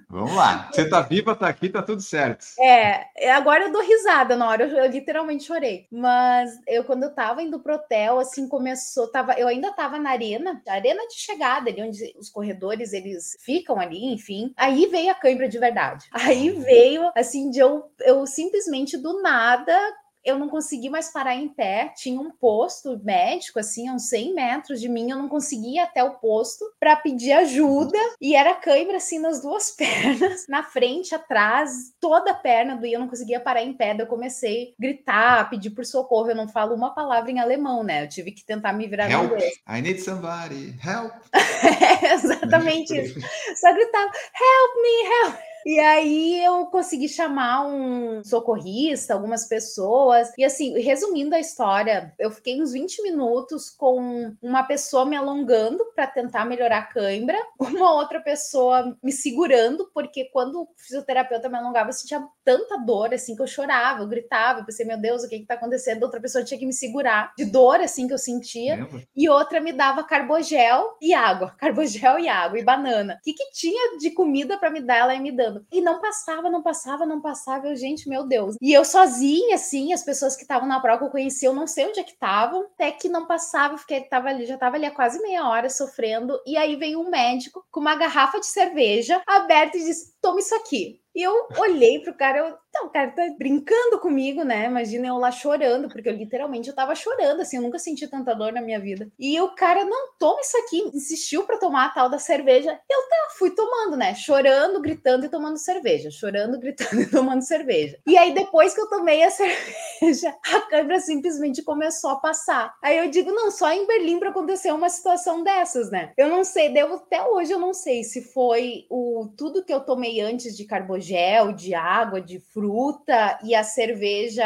Vamos lá. Você tá viva, tá aqui, tá tudo certo. É, agora eu dou risada na hora, eu, eu, literalmente chorei. Mas eu, quando eu tava indo pro hotel, assim, começou, tava, eu ainda tava na arena, arena de chegada, ali onde os corredores, eles ficam ali, enfim. Aí veio a cãibra de verdade. Aí veio, assim, de eu, eu simplesmente do nada eu não consegui mais parar em pé. Tinha um posto médico, assim, a uns 100 metros de mim. Eu não conseguia até o posto para pedir ajuda. E era cãibra, assim, nas duas (laughs) pernas, na frente, atrás, toda a perna doía. Eu não conseguia parar em pé. Daí eu comecei a gritar, pedir por socorro. Eu não falo uma palavra em alemão, né? Eu tive que tentar me virar help. no inglês. I need somebody. Help. (laughs) é exatamente isso. (laughs) Só gritava, help me, help. E aí eu consegui chamar um socorrista, algumas pessoas. E assim, resumindo a história, eu fiquei uns 20 minutos com uma pessoa me alongando para tentar melhorar a cãibra, (laughs) uma outra pessoa me segurando, porque quando o fisioterapeuta me alongava, eu sentia tanta dor assim que eu chorava, eu gritava, eu pensei, meu Deus, o que está acontecendo? Outra pessoa tinha que me segurar de dor assim que eu sentia. E outra me dava carbogel e água, (laughs) carbogel e água e banana. O que, que tinha de comida para me dar? Ela ia me dando e não passava, não passava, não passava. Eu, gente, meu Deus. E eu sozinha, assim, as pessoas que estavam na prova que eu conhecia, eu não sei onde é que estavam, até que não passava, fiquei, tava ali, já tava ali há quase meia hora sofrendo. E aí veio um médico com uma garrafa de cerveja aberta e disse: toma isso aqui. E eu olhei pro cara, eu, então, o cara tá brincando comigo, né? Imagina eu lá chorando, porque eu literalmente eu tava chorando, assim, eu nunca senti tanta dor na minha vida. E o cara, não, toma isso aqui, insistiu para tomar a tal da cerveja. Eu tá, fui tomando, né? Chorando, gritando e tomando cerveja, chorando, (laughs) gritando e tomando cerveja. E aí, depois que eu tomei a (laughs) cerveja, a câmera simplesmente começou a passar. Aí eu digo, não, só em Berlim para acontecer uma situação dessas, né? Eu não sei, devo, até hoje eu não sei se foi o tudo que eu tomei antes de carbogel, de água, de fruta e a cerveja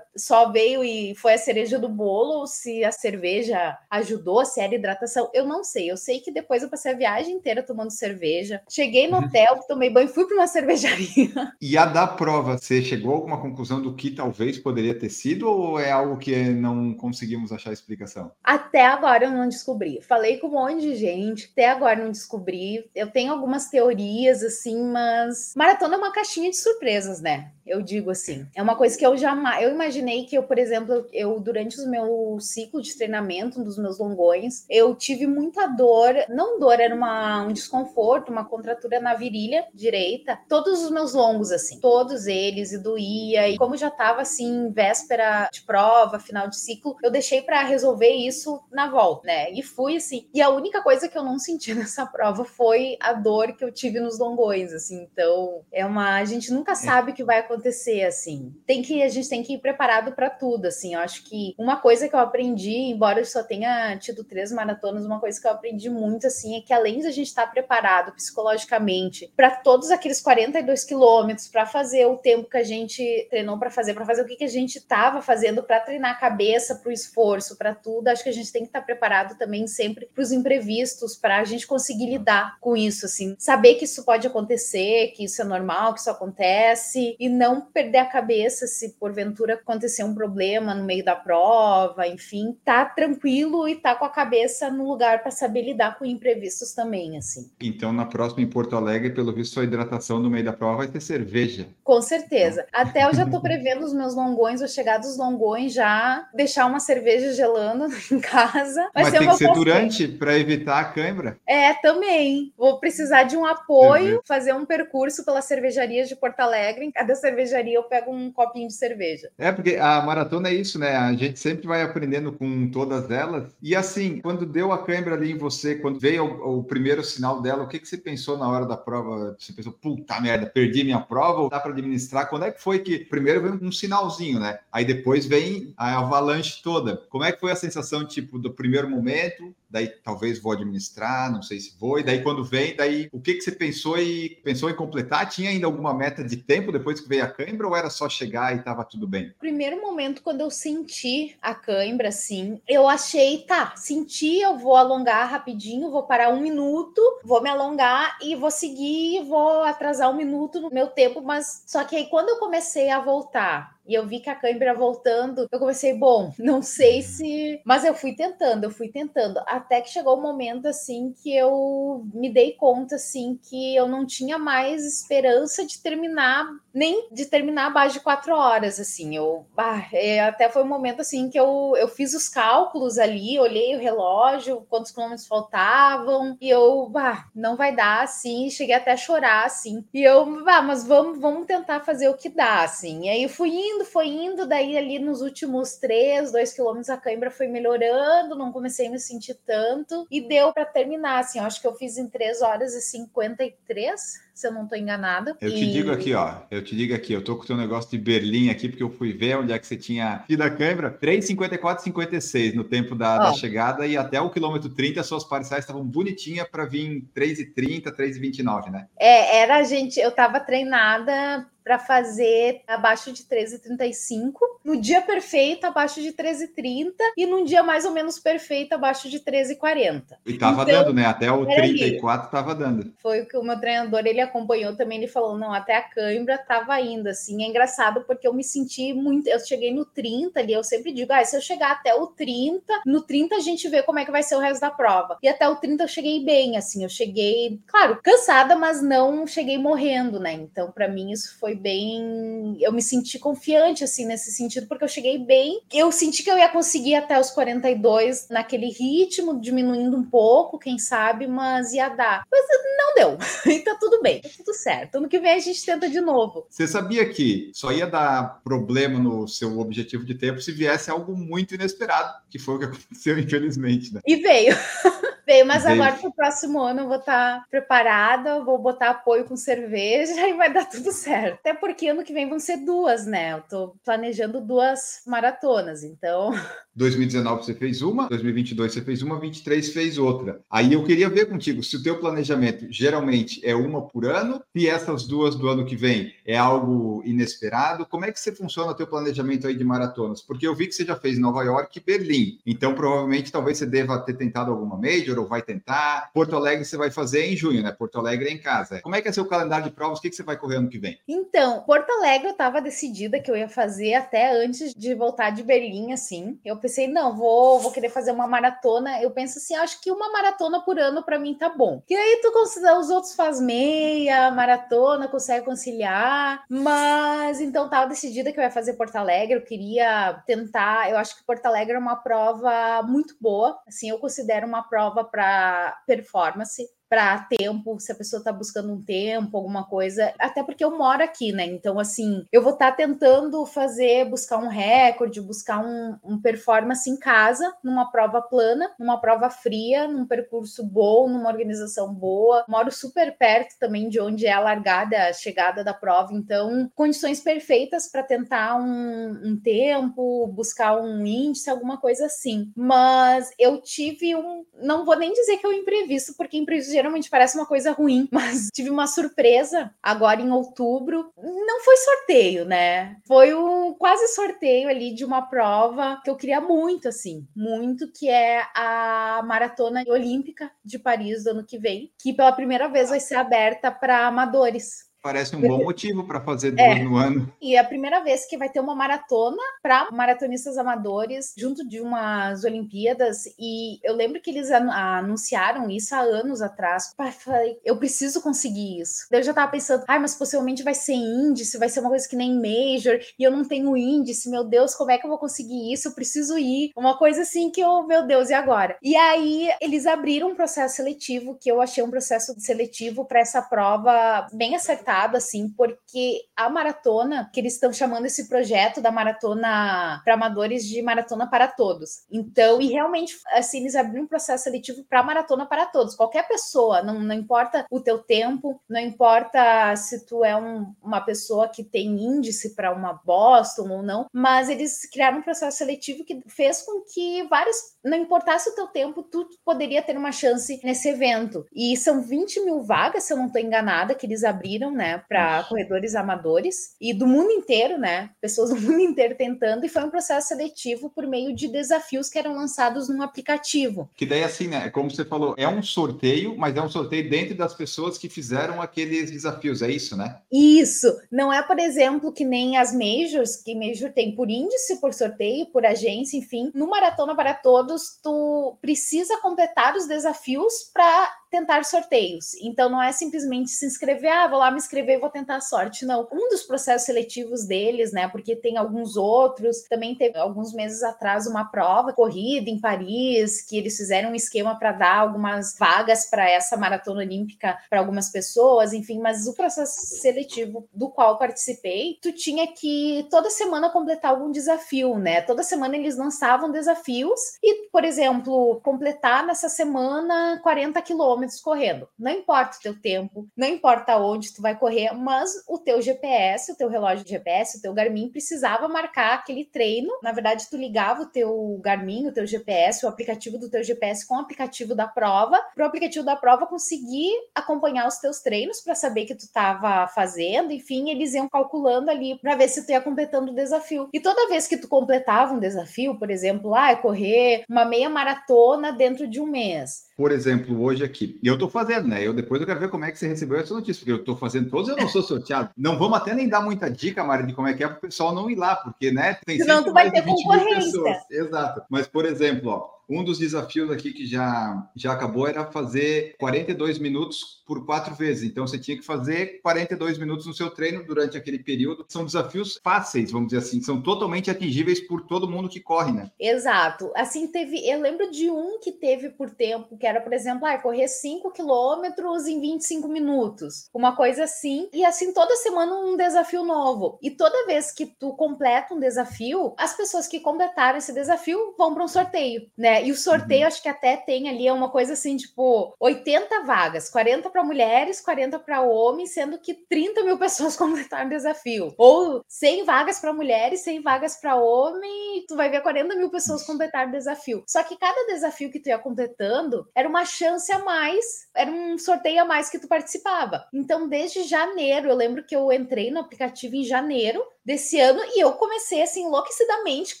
só veio e foi a cereja do bolo, ou se a cerveja ajudou, se era hidratação, eu não sei. Eu sei que depois eu passei a viagem inteira tomando cerveja. Cheguei no uhum. hotel, tomei banho, fui para uma (laughs) cervejaria. E a da prova, você chegou a alguma conclusão do que talvez poderia ter sido ou é algo que não conseguimos achar explicação? Até agora eu não descobri. Falei com um monte de gente, até agora não descobri. Eu tenho algumas teorias assim, mas maratona é uma caixinha de surpresas, né? Eu digo assim, é uma coisa que eu jamais, eu imaginei que eu, por exemplo, eu durante o meu ciclo de treinamento, um dos meus longões, eu tive muita dor, não dor, era uma, um desconforto, uma contratura na virilha direita, todos os meus longos assim, todos eles e doía e como já tava assim véspera de prova, final de ciclo, eu deixei para resolver isso na volta, né? E fui assim. E a única coisa que eu não senti (laughs) nessa prova foi a dor que eu tive nos longões, assim. Então, é uma a gente nunca é. sabe o vai acontecer assim. Tem que a gente tem que ir preparado para tudo, assim. Eu acho que uma coisa que eu aprendi, embora eu só tenha tido três maratonas, uma coisa que eu aprendi muito, assim, é que além de a gente estar preparado psicologicamente para todos aqueles 42 quilômetros, para fazer o tempo que a gente treinou para fazer, para fazer o que, que a gente estava fazendo, para treinar a cabeça, para o esforço, para tudo, acho que a gente tem que estar preparado também sempre para os imprevistos, para a gente conseguir lidar com isso, assim, saber que isso pode acontecer, que isso é normal, que isso acontece e não perder a cabeça se porventura acontecer um problema no meio da prova, enfim, tá tranquilo e tá com a cabeça no lugar para saber lidar com imprevistos também, assim. Então, na próxima em Porto Alegre, pelo visto, a hidratação no meio da prova vai ter cerveja. Com certeza. Até eu já tô prevendo os meus longões, vou chegar dos longões já, deixar uma cerveja gelando (laughs) em casa. Vai Mas tem que ser durante para evitar a cãibra? É, também. Vou precisar de um apoio, fazer um percurso pelas cervejarias de Porto Alegre. Cada cervejaria eu pego um copinho de cerveja. É, porque a maratona é isso, né? A gente sempre vai aprendendo com todas elas. E assim, quando deu a cãibra ali em você, quando veio o, o primeiro sinal dela, o que, que você pensou na hora da prova? Você pensou, puta merda, perdi minha prova, dá para administrar? Quando é que foi que primeiro veio um sinalzinho, né? Aí depois vem a avalanche toda. Como é que foi a sensação, tipo, do primeiro momento? Daí talvez vou administrar, não sei se vou, e daí quando vem, daí o que, que você pensou e pensou em completar? Tinha ainda alguma meta de tempo depois que veio a cãibra ou era só chegar e estava tudo bem? Primeiro momento, quando eu senti a cãibra, assim, eu achei, tá, senti, eu vou alongar rapidinho, vou parar um minuto, vou me alongar e vou seguir, vou atrasar um minuto no meu tempo, mas só que aí quando eu comecei a voltar e eu vi que a câimbra voltando, eu comecei, bom, não sei se. Mas eu fui tentando, eu fui tentando. Até que chegou o um momento, assim, que eu me dei conta, assim, que eu não tinha mais esperança de terminar, nem de terminar abaixo de quatro horas, assim. Eu. Ah, é, até foi um momento, assim, que eu, eu fiz os cálculos ali, olhei o relógio, quantos quilômetros faltavam, e eu, ah, não vai dar, assim. Cheguei até a chorar, assim. E eu, ah, mas vamos, vamos tentar fazer o que dá, assim. E aí eu fui indo indo, foi indo, daí ali nos últimos três, dois quilômetros a cãibra foi melhorando, não comecei a me sentir tanto e deu para terminar, assim, eu acho que eu fiz em 3 horas e 53, se eu não estou enganada. Eu e... te digo aqui, ó, eu te digo aqui, eu tô com o teu negócio de Berlim aqui, porque eu fui ver onde é que você tinha tido a cãibra, 3,54 56 no tempo da, da, chegada e até o quilômetro 30 as suas parciais estavam bonitinhas para vir 3,30, 3,29, né? É, era a gente, eu estava treinada para fazer abaixo de 13,35, no dia perfeito abaixo de 13,30 e num dia mais ou menos perfeito abaixo de 13,40. E tava então, dando, né? Até o 34 tava dando. Foi o que o meu treinador ele acompanhou também, ele falou: "Não, até a cãibra tava indo assim". É engraçado porque eu me senti muito, eu cheguei no 30 ali, eu sempre digo: "Ah, se eu chegar até o 30, no 30 a gente vê como é que vai ser o resto da prova". E até o 30 eu cheguei bem, assim, eu cheguei, claro, cansada, mas não cheguei morrendo, né? Então, para mim isso foi foi bem. Eu me senti confiante, assim, nesse sentido, porque eu cheguei bem. Eu senti que eu ia conseguir até os 42 naquele ritmo, diminuindo um pouco, quem sabe, mas ia dar. Mas não deu. (laughs) e tá tudo bem, tá tudo certo. Ano que vem a gente tenta de novo. Você sabia que só ia dar problema no seu objetivo de tempo se viesse algo muito inesperado, que foi o que (laughs) aconteceu, infelizmente, né? E veio. (laughs) veio, mas veio. agora pro próximo ano eu vou estar tá preparada, vou botar apoio com cerveja (laughs) e vai dar tudo certo. Até porque ano que vem vão ser duas, né? Eu tô planejando duas maratonas, então (laughs) 2019 você fez uma, 2022 você fez uma, 23 fez outra. Aí eu queria ver contigo se o teu planejamento geralmente é uma por ano e essas duas do ano que vem é algo inesperado. Como é que você funciona o teu planejamento aí de maratonas? Porque eu vi que você já fez Nova York e Berlim. Então provavelmente talvez você deva ter tentado alguma major ou vai tentar. Porto Alegre você vai fazer em junho, né? Porto Alegre é em casa. Como é que é seu calendário de provas? O que, que você vai correr ano que vem? Então, Porto Alegre eu estava decidida que eu ia fazer até antes de voltar de Berlim, assim. Eu pensei, não, vou, vou querer fazer uma maratona. Eu penso assim, acho que uma maratona por ano para mim tá bom. E aí tu considera os outros faz meia, maratona, consegue conciliar. Mas então tava decidida que eu ia fazer Porto Alegre, eu queria tentar, eu acho que Porto Alegre é uma prova muito boa, assim, eu considero uma prova para performance para tempo, se a pessoa está buscando um tempo, alguma coisa, até porque eu moro aqui, né? Então, assim, eu vou estar tá tentando fazer, buscar um recorde, buscar um, um performance em casa, numa prova plana, numa prova fria, num percurso bom, numa organização boa. Moro super perto também de onde é a largada, a chegada da prova, então, condições perfeitas para tentar um, um tempo, buscar um índice, alguma coisa assim. Mas eu tive um, não vou nem dizer que é um imprevisto, porque imprevisto geralmente parece uma coisa ruim, (laughs) mas tive uma surpresa agora em outubro. Não foi sorteio, né? Foi um quase sorteio ali de uma prova que eu queria muito, assim, muito, que é a Maratona Olímpica de Paris do ano que vem, que pela primeira vez vai ser aberta para amadores. Parece um bom motivo para fazer duas é. no ano. E é a primeira vez que vai ter uma maratona para maratonistas amadores junto de umas Olimpíadas. E eu lembro que eles anunciaram isso há anos atrás. Pai, falei, eu preciso conseguir isso. Daí eu já estava pensando, ai, mas possivelmente vai ser índice, vai ser uma coisa que nem Major, e eu não tenho índice, meu Deus, como é que eu vou conseguir isso? Eu preciso ir. Uma coisa assim que eu, meu Deus, e agora? E aí eles abriram um processo seletivo, que eu achei um processo seletivo para essa prova bem acertado assim, porque a maratona, que eles estão chamando esse projeto da maratona para amadores de maratona para todos. Então, e realmente, assim, eles abriram um processo seletivo para maratona para todos. Qualquer pessoa, não, não importa o teu tempo, não importa se tu é um, uma pessoa que tem índice para uma Boston ou não, mas eles criaram um processo seletivo que fez com que vários, não importasse o teu tempo, tu poderia ter uma chance nesse evento. E são 20 mil vagas, se eu não estou enganada, que eles abriram, né? Né, para corredores amadores e do mundo inteiro, né, pessoas do (laughs) mundo inteiro tentando, e foi um processo seletivo por meio de desafios que eram lançados num aplicativo. Que daí, assim, né, como você falou, é um sorteio, mas é um sorteio dentro das pessoas que fizeram aqueles desafios, é isso, né? Isso, não é, por exemplo, que nem as majors, que major tem por índice, por sorteio, por agência, enfim. No Maratona para Todos, tu precisa completar os desafios para tentar sorteios. Então não é simplesmente se inscrever, ah, vou lá me inscrever e vou tentar a sorte. Não. Um dos processos seletivos deles, né? Porque tem alguns outros, também teve alguns meses atrás uma prova corrida em Paris, que eles fizeram um esquema para dar algumas vagas para essa maratona olímpica para algumas pessoas, enfim, mas o processo seletivo do qual participei, tu tinha que toda semana completar algum desafio, né? Toda semana eles lançavam desafios e, por exemplo, completar nessa semana 40 quilômetros quilômetros correndo. Não importa o teu tempo, não importa onde tu vai correr, mas o teu GPS, o teu relógio de GPS, o teu Garmin precisava marcar aquele treino. Na verdade, tu ligava o teu Garmin, o teu GPS, o aplicativo do teu GPS com o aplicativo da prova, para o aplicativo da prova conseguir acompanhar os teus treinos para saber que tu estava fazendo. Enfim, eles iam calculando ali para ver se tu ia completando o desafio. E toda vez que tu completava um desafio, por exemplo, ah, é correr uma meia maratona dentro de um mês por exemplo, hoje aqui, e eu estou fazendo, né? Eu depois eu quero ver como é que você recebeu essa notícia, porque eu estou fazendo todos, eu não sou sorteado. Não vamos até nem dar muita dica, Mari, de como é que é para o pessoal não ir lá, porque, né? Tem Senão tu vai ter concorrência. Exato. Mas, por exemplo, ó, um dos desafios aqui que já, já acabou era fazer 42 minutos por quatro vezes. Então você tinha que fazer 42 minutos no seu treino durante aquele período. São desafios fáceis, vamos dizer assim, são totalmente atingíveis por todo mundo que corre, né? Exato. Assim teve, eu lembro de um que teve por tempo, que era, por exemplo, ah, correr 5 quilômetros em 25 minutos. Uma coisa assim. E assim, toda semana um desafio novo. E toda vez que tu completa um desafio, as pessoas que completaram esse desafio vão para um sorteio, né? É, e o sorteio, uhum. acho que até tem ali é uma coisa assim, tipo, 80 vagas, 40 para mulheres, 40 para homens, sendo que 30 mil (laughs) pessoas completaram o desafio. Ou 100 vagas para mulheres, 100 vagas para homem, tu vai ver 40 mil pessoas completaram o desafio. Só que cada desafio que tu ia completando era uma chance a mais, era um sorteio a mais que tu participava. Então, desde janeiro, eu lembro que eu entrei no aplicativo em janeiro, desse ano e eu comecei assim enlouquecidamente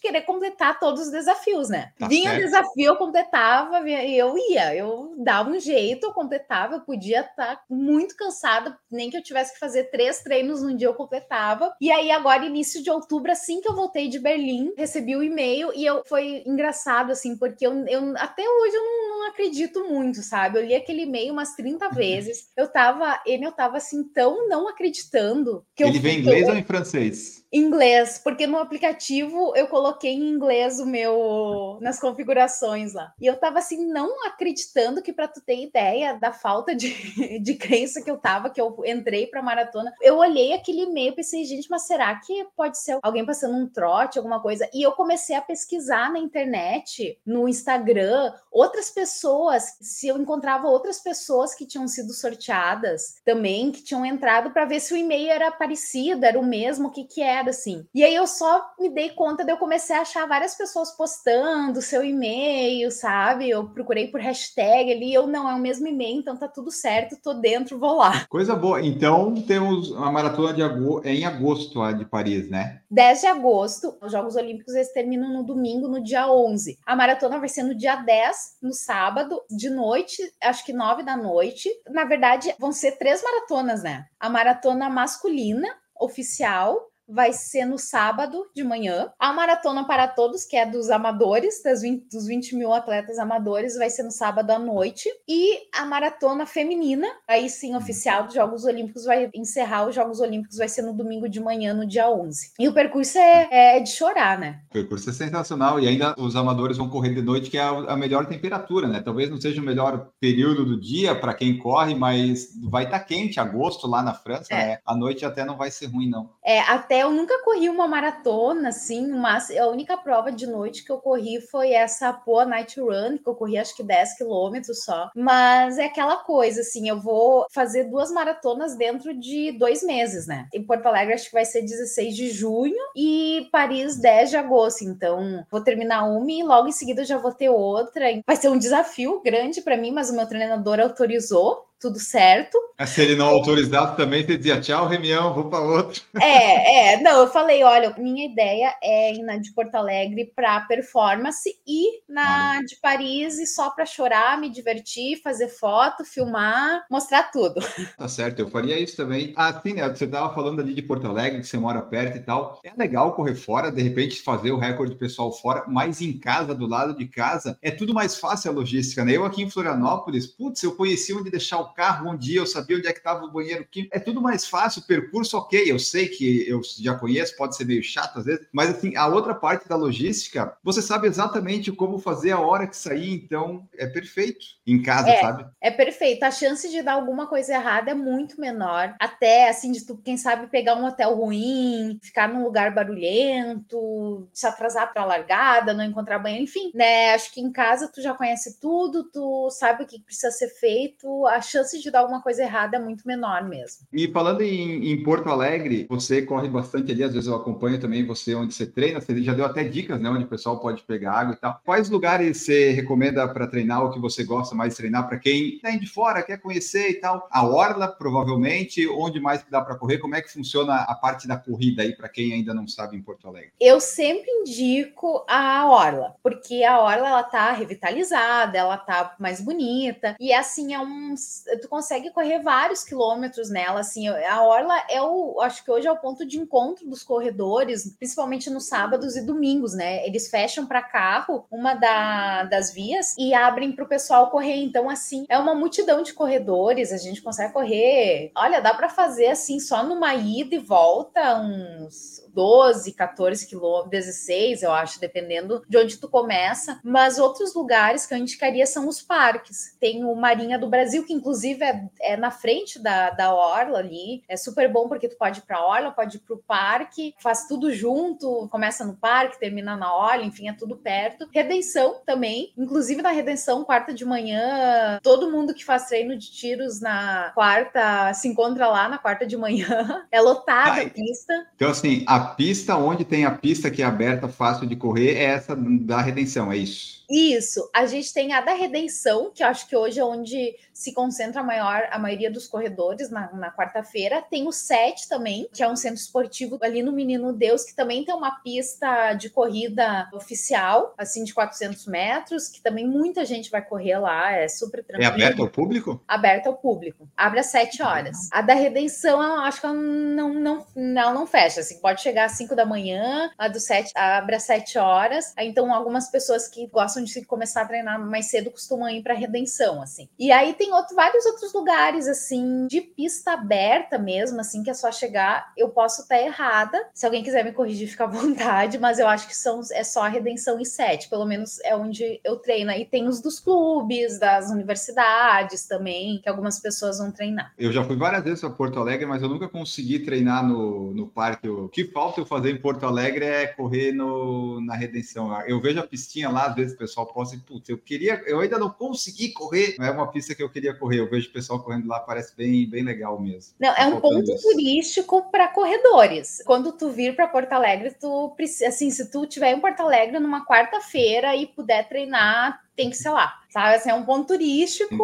querer completar todos os desafios, né? Tá Vinha certo. desafio, eu completava, eu ia, eu dava um jeito, eu completava, eu podia estar tá muito cansada, nem que eu tivesse que fazer três treinos num dia eu completava. E aí agora início de outubro, assim que eu voltei de Berlim, recebi o e-mail e eu foi engraçado assim, porque eu, eu até hoje eu não, não acredito muito, sabe? Eu li aquele e-mail umas 30 vezes. Eu tava, ele eu tava assim tão não acreditando que ele eu vem em inglês ou em francês? Inglês, porque no aplicativo eu coloquei em inglês o meu nas configurações lá. E eu tava assim não acreditando que para tu ter ideia da falta de, (laughs) de crença que eu tava, que eu entrei para maratona, eu olhei aquele e-mail e pensei, gente, mas será que pode ser alguém passando um trote, alguma coisa? E eu comecei a pesquisar na internet, no Instagram, outras pessoas, se eu encontrava outras pessoas que tinham sido sorteadas também, que tinham entrado para ver se o e-mail era parecido, era o mesmo, o que que era, assim. E aí eu só me dei conta de eu comecei a achar várias pessoas postando seu e-mail, sabe? Eu procurei por hashtag ali, eu não, é o mesmo e-mail, então tá tudo certo, tô dentro, vou lá. (laughs) Coisa boa. Então temos a maratona de agosto, é em agosto a de Paris, né? 10 de agosto, os Jogos Olímpicos eles terminam no domingo, no dia 11. A maratona vai ser no dia 10, no sábado, de noite, acho que 9 da noite. Na verdade, vão ser três maratonas, né? A maratona masculina, oficial, vai ser no sábado de manhã. A maratona para todos, que é dos amadores, das 20, dos 20 mil atletas amadores, vai ser no sábado à noite. E a maratona feminina, aí sim, oficial dos Jogos Olímpicos, vai encerrar os Jogos Olímpicos, vai ser no domingo de manhã, no dia 11. E o percurso é, é de chorar, né? O percurso é sensacional. E ainda os amadores vão correr de noite, que é a melhor temperatura, né? Talvez não seja o melhor período do dia para quem corre, mas vai estar tá quente, agosto lá na França, é. né? A noite até não vai ser ruim, não. É, até eu nunca corri uma maratona, assim, mas a única prova de noite que eu corri foi essa Poa Night Run, que eu corri acho que 10 quilômetros só. Mas é aquela coisa, assim, eu vou fazer duas maratonas dentro de dois meses, né? Em Porto Alegre acho que vai ser 16 de junho e Paris 10 de agosto. Então, vou terminar uma e logo em seguida já vou ter outra. Vai ser um desafio grande para mim, mas o meu treinador autorizou tudo certo. Se ele não autorizado também, você dizia tchau, Remião, vou para outro. É, é, não, eu falei, olha, minha ideia é ir na de Porto Alegre para performance e na ah. de Paris e só para chorar, me divertir, fazer foto, filmar, mostrar tudo. Tá certo, eu faria isso também. Assim, né, você estava falando ali de Porto Alegre, que você mora perto e tal. É legal correr fora, de repente fazer o recorde pessoal fora, mas em casa, do lado de casa, é tudo mais fácil a logística, né? Eu aqui em Florianópolis, putz, eu conheci onde deixar o carro um dia, eu sabia onde é que estava o banheiro químico. É tudo mais fácil, o percurso, ok. Eu sei que eu já conheço, pode ser meio chato às vezes, mas assim, a outra parte da logística, você sabe exatamente como fazer a hora que sair, então é perfeito em casa, é, sabe? É perfeito. A chance de dar alguma coisa errada é muito menor. Até assim, de tu, quem sabe, pegar um hotel ruim, ficar num lugar barulhento, se atrasar para a largada, não encontrar banheiro, enfim, né? Acho que em casa tu já conhece tudo, tu sabe o que precisa ser feito, a chance chance de dar alguma coisa errada é muito menor mesmo. E falando em, em, Porto Alegre, você corre bastante ali, às vezes eu acompanho também você onde você treina, você já deu até dicas, né, onde o pessoal pode pegar água e tal. Quais lugares você recomenda para treinar, o que você gosta mais de treinar para quem vem de fora, quer conhecer e tal? A Orla, provavelmente, onde mais que dá para correr? Como é que funciona a parte da corrida aí para quem ainda não sabe em Porto Alegre? Eu sempre indico a Orla, porque a Orla ela tá revitalizada, ela tá mais bonita e assim é um tu consegue correr vários quilômetros nela, assim, a orla é o, acho que hoje é o ponto de encontro dos corredores, principalmente nos sábados e domingos, né? Eles fecham para carro uma da, das vias e abrem para o pessoal correr. Então, assim, é uma multidão de corredores. A gente consegue correr. Olha, dá para fazer assim só numa ida e volta uns 12, 14 quilômetros, 16, eu acho, dependendo de onde tu começa. Mas outros lugares que eu indicaria são os parques. Tem o Marinha do Brasil, que inclusive é, é na frente da, da Orla ali. É super bom porque tu pode ir pra Orla, pode ir pro parque, faz tudo junto, começa no parque, termina na Orla, enfim, é tudo perto. Redenção também, inclusive na Redenção, quarta de manhã, todo mundo que faz treino de tiros na quarta se encontra lá na quarta de manhã. (laughs) É lotada Ai. a pista. Então, assim, a pista onde tem a pista que é aberta, fácil de correr, é essa da redenção, é isso? Isso, a gente tem a da Redenção, que eu acho que hoje é onde se concentra a, maior, a maioria dos corredores na, na quarta-feira. Tem o SET também, que é um centro esportivo ali no Menino Deus, que também tem uma pista de corrida oficial, assim, de 400 metros, que também muita gente vai correr lá, é super é tranquilo. É aberto ao público? Aberto ao público. Abre às 7 horas. A da Redenção, eu acho que ela não, não, não, não fecha, assim, pode chegar às 5 da manhã, a do 7 abre às 7 horas. Então, algumas pessoas que gostam gostam de começar a treinar mais cedo costumam ir para Redenção, assim. E aí tem outro, vários outros lugares, assim, de pista aberta mesmo, assim, que é só chegar. Eu posso estar errada. Se alguém quiser me corrigir, fica à vontade, mas eu acho que são, é só a Redenção e Sete, pelo menos é onde eu treino. E tem os dos clubes, das universidades também, que algumas pessoas vão treinar. Eu já fui várias vezes para Porto Alegre, mas eu nunca consegui treinar no, no parque. O que falta eu fazer em Porto Alegre é correr no, na Redenção. Eu vejo a pistinha lá, às vezes pessoal posta e, putz, eu queria, eu ainda não consegui correr. Não é uma pista que eu queria correr. Eu vejo o pessoal correndo lá, parece bem, bem legal mesmo. Não, é um ponto isso. turístico para corredores. Quando tu vir para Porto Alegre, tu precisa, assim, se tu tiver em Porto Alegre numa quarta-feira e puder treinar, tem que ser lá, sabe? Assim, é um ponto turístico,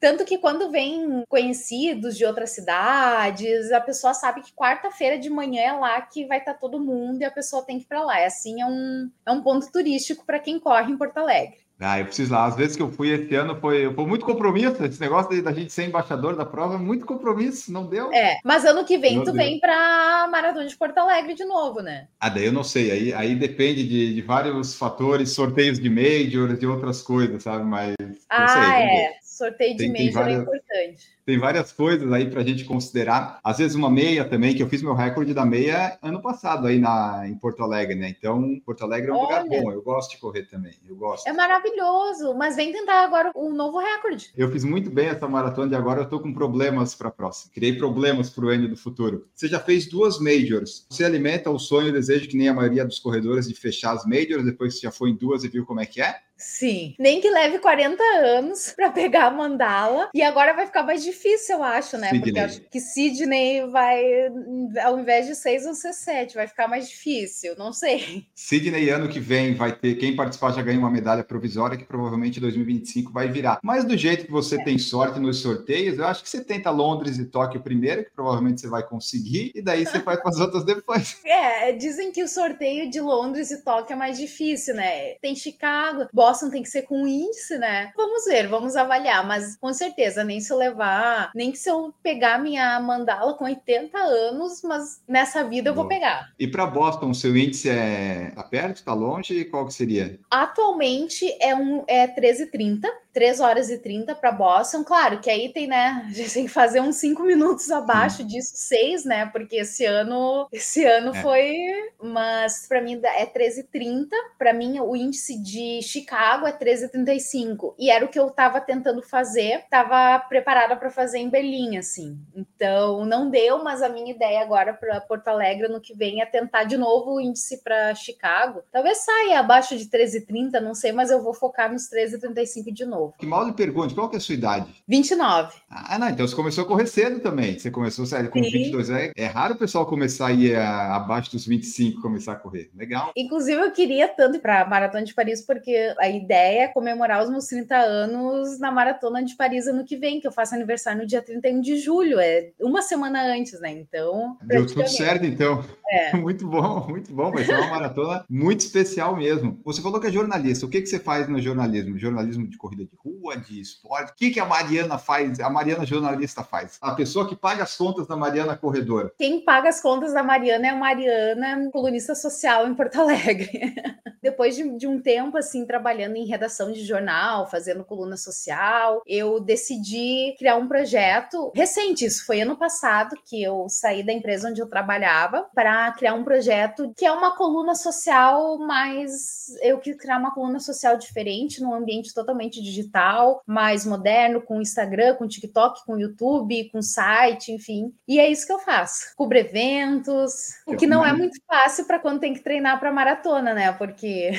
tanto que quando vem conhecidos de outras cidades, a pessoa sabe que quarta-feira de manhã é lá que vai estar tá todo mundo e a pessoa tem que ir para lá. É assim, é um, é um ponto turístico para quem corre em Porto Alegre. Ah, eu preciso lá. Às vezes que eu fui esse ano foi, foi muito compromisso. Esse negócio da gente ser embaixador da prova, muito compromisso, não deu? É, mas ano que vem tu vem para Maratona de Porto Alegre de novo, né? Ah, daí eu não sei. Aí, aí depende de, de vários fatores, sorteios de majors e outras coisas, sabe? Mas. Ah, sei, é. Sorteio de tem, major tem é várias... é importante tem várias coisas aí para a gente considerar. Às vezes uma meia também, que eu fiz meu recorde da meia ano passado aí na, em Porto Alegre, né? Então, Porto Alegre é um Olha, lugar bom. Eu gosto de correr também. Eu gosto. É maravilhoso. Mas vem tentar agora um novo recorde. Eu fiz muito bem essa maratona de agora. Eu tô com problemas para a próxima. Criei problemas para o ano do futuro. Você já fez duas majors. Você alimenta o sonho e o desejo que nem a maioria dos corredores de fechar as majors depois que já foi em duas e viu como é que é? Sim. Nem que leve 40 anos para pegar a mandala. E agora vai ficar mais difícil, eu acho, né? Sidney. Porque acho que Sidney vai, ao invés de 6, vão ser 7. Vai ficar mais difícil, não sei. Sidney, ano que vem, vai ter. Quem participar já ganha uma medalha provisória, que provavelmente em 2025 vai virar. Mas do jeito que você é. tem sorte nos sorteios, eu acho que você tenta Londres e Tóquio primeiro, que provavelmente você vai conseguir, e daí você vai para as outras depois. (laughs) É, dizem que o sorteio de Londres e Tóquio é mais difícil, né? Tem Chicago, Boston tem que ser com índice, né? Vamos ver, vamos avaliar, mas com certeza, nem se eu levar, nem que se eu pegar minha mandala com 80 anos, mas nessa vida eu vou pegar. E para Boston, o seu índice é tá perto, tá longe? Qual que seria? Atualmente é um é 13,30. 3 horas e 30 para Boston. Claro que aí tem, né? A gente tem que fazer uns 5 minutos abaixo disso, 6, né? Porque esse ano, esse ano é. foi. Mas para mim é 13,30. Para mim, o índice de Chicago é 13,35. E era o que eu estava tentando fazer. Tava preparada para fazer em Berlim, assim. Então não deu, mas a minha ideia agora para Porto Alegre no que vem é tentar de novo o índice para Chicago. Talvez saia abaixo de 13,30, não sei, mas eu vou focar nos 13,35 de novo novo. Que mal lhe pergunte, qual que é a sua idade? 29. Ah, não, então você começou a correr cedo também. Você começou sério, com Sim. 22. É, é raro o pessoal começar a ir a, abaixo dos 25 começar a correr. Legal. Inclusive, eu queria tanto ir para a Maratona de Paris, porque a ideia é comemorar os meus 30 anos na Maratona de Paris ano que vem, que eu faço aniversário no dia 31 de julho. É uma semana antes, né? Então. Deu tudo certo, então. É. (laughs) Muito bom, muito bom. Vai ser uma maratona muito especial mesmo. Você falou que é jornalista. O que, que você faz no jornalismo? Jornalismo de corrida de de rua, de esporte. O que, que a Mariana faz, a Mariana jornalista faz? A pessoa que paga as contas da Mariana corredora. Quem paga as contas da Mariana é a Mariana, colunista social em Porto Alegre. (laughs) Depois de, de, um tempo, assim, trabalhando em redação de jornal, fazendo coluna social, eu decidi criar um projeto recente. Isso foi ano passado que eu saí da empresa onde eu trabalhava para criar um projeto que é uma coluna social mais. Eu quis criar uma coluna social diferente, num ambiente totalmente digital, mais moderno, com Instagram, com TikTok, com YouTube, com site, enfim. E é isso que eu faço. Cubro eventos, o que não é muito fácil para quando tem que treinar para maratona, né? Porque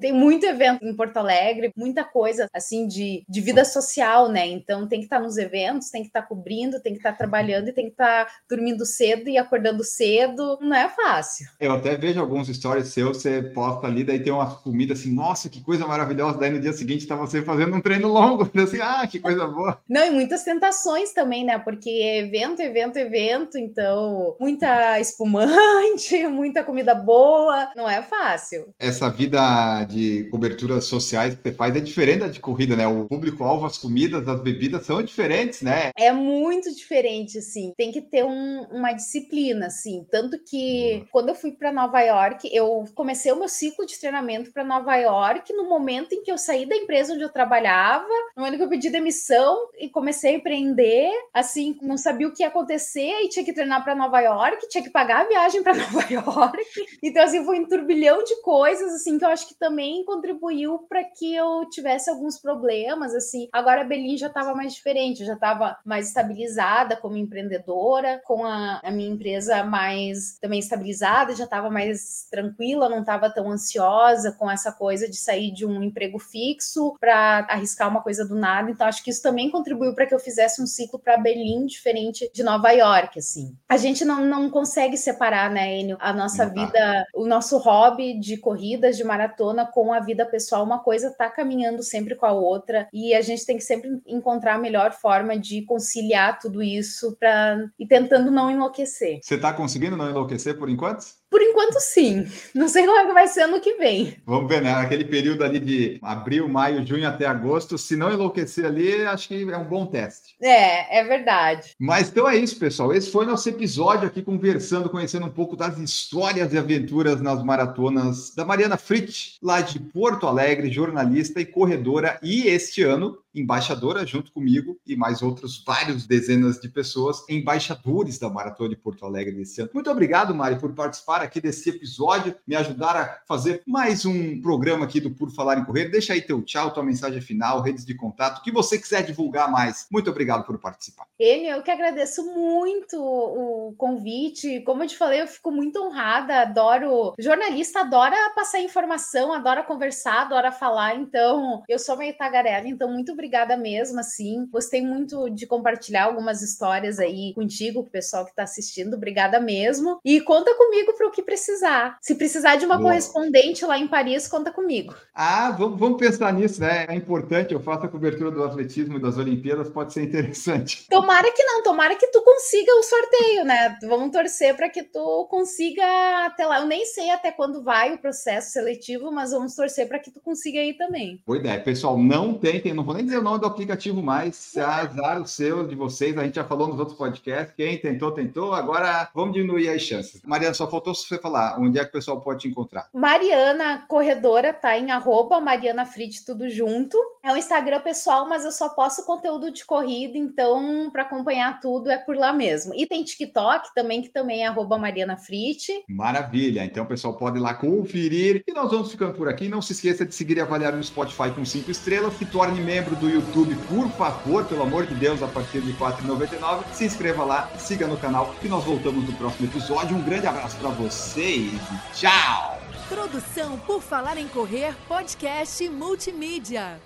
tem muito evento em Porto Alegre, muita coisa assim de, de vida social, né? Então tem que estar nos eventos, tem que estar cobrindo, tem que estar trabalhando e tem que estar dormindo cedo e acordando cedo. Não é fácil. Eu até vejo alguns stories seus, você posta ali, daí tem uma comida assim, nossa, que coisa maravilhosa. Daí no dia seguinte tá você fazendo um treino longo, (laughs) assim, ah, que coisa boa. Não, e muitas tentações também, né? Porque evento, evento, evento, então muita espumante, (laughs) muita comida boa, não é fácil. Essa vida de coberturas sociais que você faz é diferente da de corrida, né? O público-alvo, as comidas, as bebidas são diferentes, né? É muito diferente, assim. Tem que ter um, uma disciplina, assim. Tanto que uhum. quando eu fui para Nova York, eu comecei o meu ciclo de treinamento para Nova York no momento em que eu saí da empresa onde eu trabalhava, no momento que eu pedi demissão e comecei a empreender, assim, não sabia o que ia acontecer e tinha que treinar para Nova York, tinha que pagar a viagem para (laughs) Nova York. Então, assim, foi um turbilhão de coisas, assim, que eu acho que também contribuiu para que eu tivesse alguns problemas, assim. Agora a Belin já estava mais diferente, já estava mais estabilizada como empreendedora, com a, a minha empresa mais também estabilizada, já estava mais tranquila, não estava tão ansiosa com essa coisa de sair de um emprego fixo para arriscar uma coisa do nada. Então, acho que isso também contribuiu para que eu fizesse um ciclo para Berlim diferente de Nova York, assim. A gente não, não consegue separar, né, Enio, a nossa não vida, tá. o nosso hobby de corridas, de maratona com a vida pessoal. Uma coisa tá caminhando sempre com a outra e a gente tem que sempre encontrar a melhor forma de conciliar tudo isso para e tentando não enlouquecer. Você tá conseguindo não enlouquecer por enquanto? Por enquanto, sim. (laughs) Não sei como é que vai ser ano que vem. Vamos ver, né? Aquele período ali de abril, maio, junho até agosto, se não enlouquecer ali, acho que é um bom teste. É, é verdade. Mas então é isso, pessoal. Esse foi nosso episódio aqui conversando, conhecendo um pouco das histórias e aventuras nas maratonas da Mariana Fritz, lá de Porto Alegre, jornalista e corredora, e este ano embaixadora junto comigo e mais outros vários dezenas de pessoas, embaixadores da Maratona de Porto Alegre desse ano. Muito obrigado, Mari, por participar aqui desse episódio, me ajudar a fazer mais um programa aqui do Por Falar em Correr. Deixa aí teu tchau, tua mensagem final, redes de contato, o que você quiser divulgar mais. Muito obrigado por participar. Enio, eu que agradeço muito o convite. Como eu te falei, eu fico muito honrada, adoro. Jornalista adora passar informação, adora conversar, adora falar. Então, eu sou meio tagarela, então muito obrigada mesmo, assim. Gostei muito de compartilhar algumas histórias aí contigo, com o pessoal que está assistindo. Obrigada mesmo. E conta comigo para o que precisar. Se precisar de uma Boa. correspondente lá em Paris, conta comigo. Ah, vamos, vamos pensar nisso, né? É importante. Eu faço a cobertura do atletismo e das Olimpíadas, pode ser interessante. (laughs) Tomara que não, tomara que tu consiga o sorteio, né? Vamos torcer para que tu consiga até lá. Eu nem sei até quando vai o processo seletivo, mas vamos torcer para que tu consiga ir também. Boa ideia. Pessoal, não tentem, não vou nem dizer o nome do aplicativo mais, se azar o seu, de vocês, a gente já falou nos outros podcasts, quem tentou, tentou, agora vamos diminuir as chances. Mariana, só faltou você falar, onde é que o pessoal pode te encontrar? Mariana Corredora tá em arroba Mariana Frit, tudo junto. É um Instagram pessoal, mas eu só posto conteúdo de corrida, então para acompanhar tudo é por lá mesmo. E tem TikTok também, que também é arroba Mariana Frit. Maravilha, então o pessoal pode ir lá conferir. E nós vamos ficando por aqui. Não se esqueça de seguir e avaliar no Spotify com cinco estrelas. Se torne membro do YouTube, por favor, pelo amor de Deus, a partir de R$ 4,99. Se inscreva lá, siga no canal e nós voltamos no próximo episódio. Um grande abraço para vocês e tchau! Produção por Falar em Correr, podcast multimídia.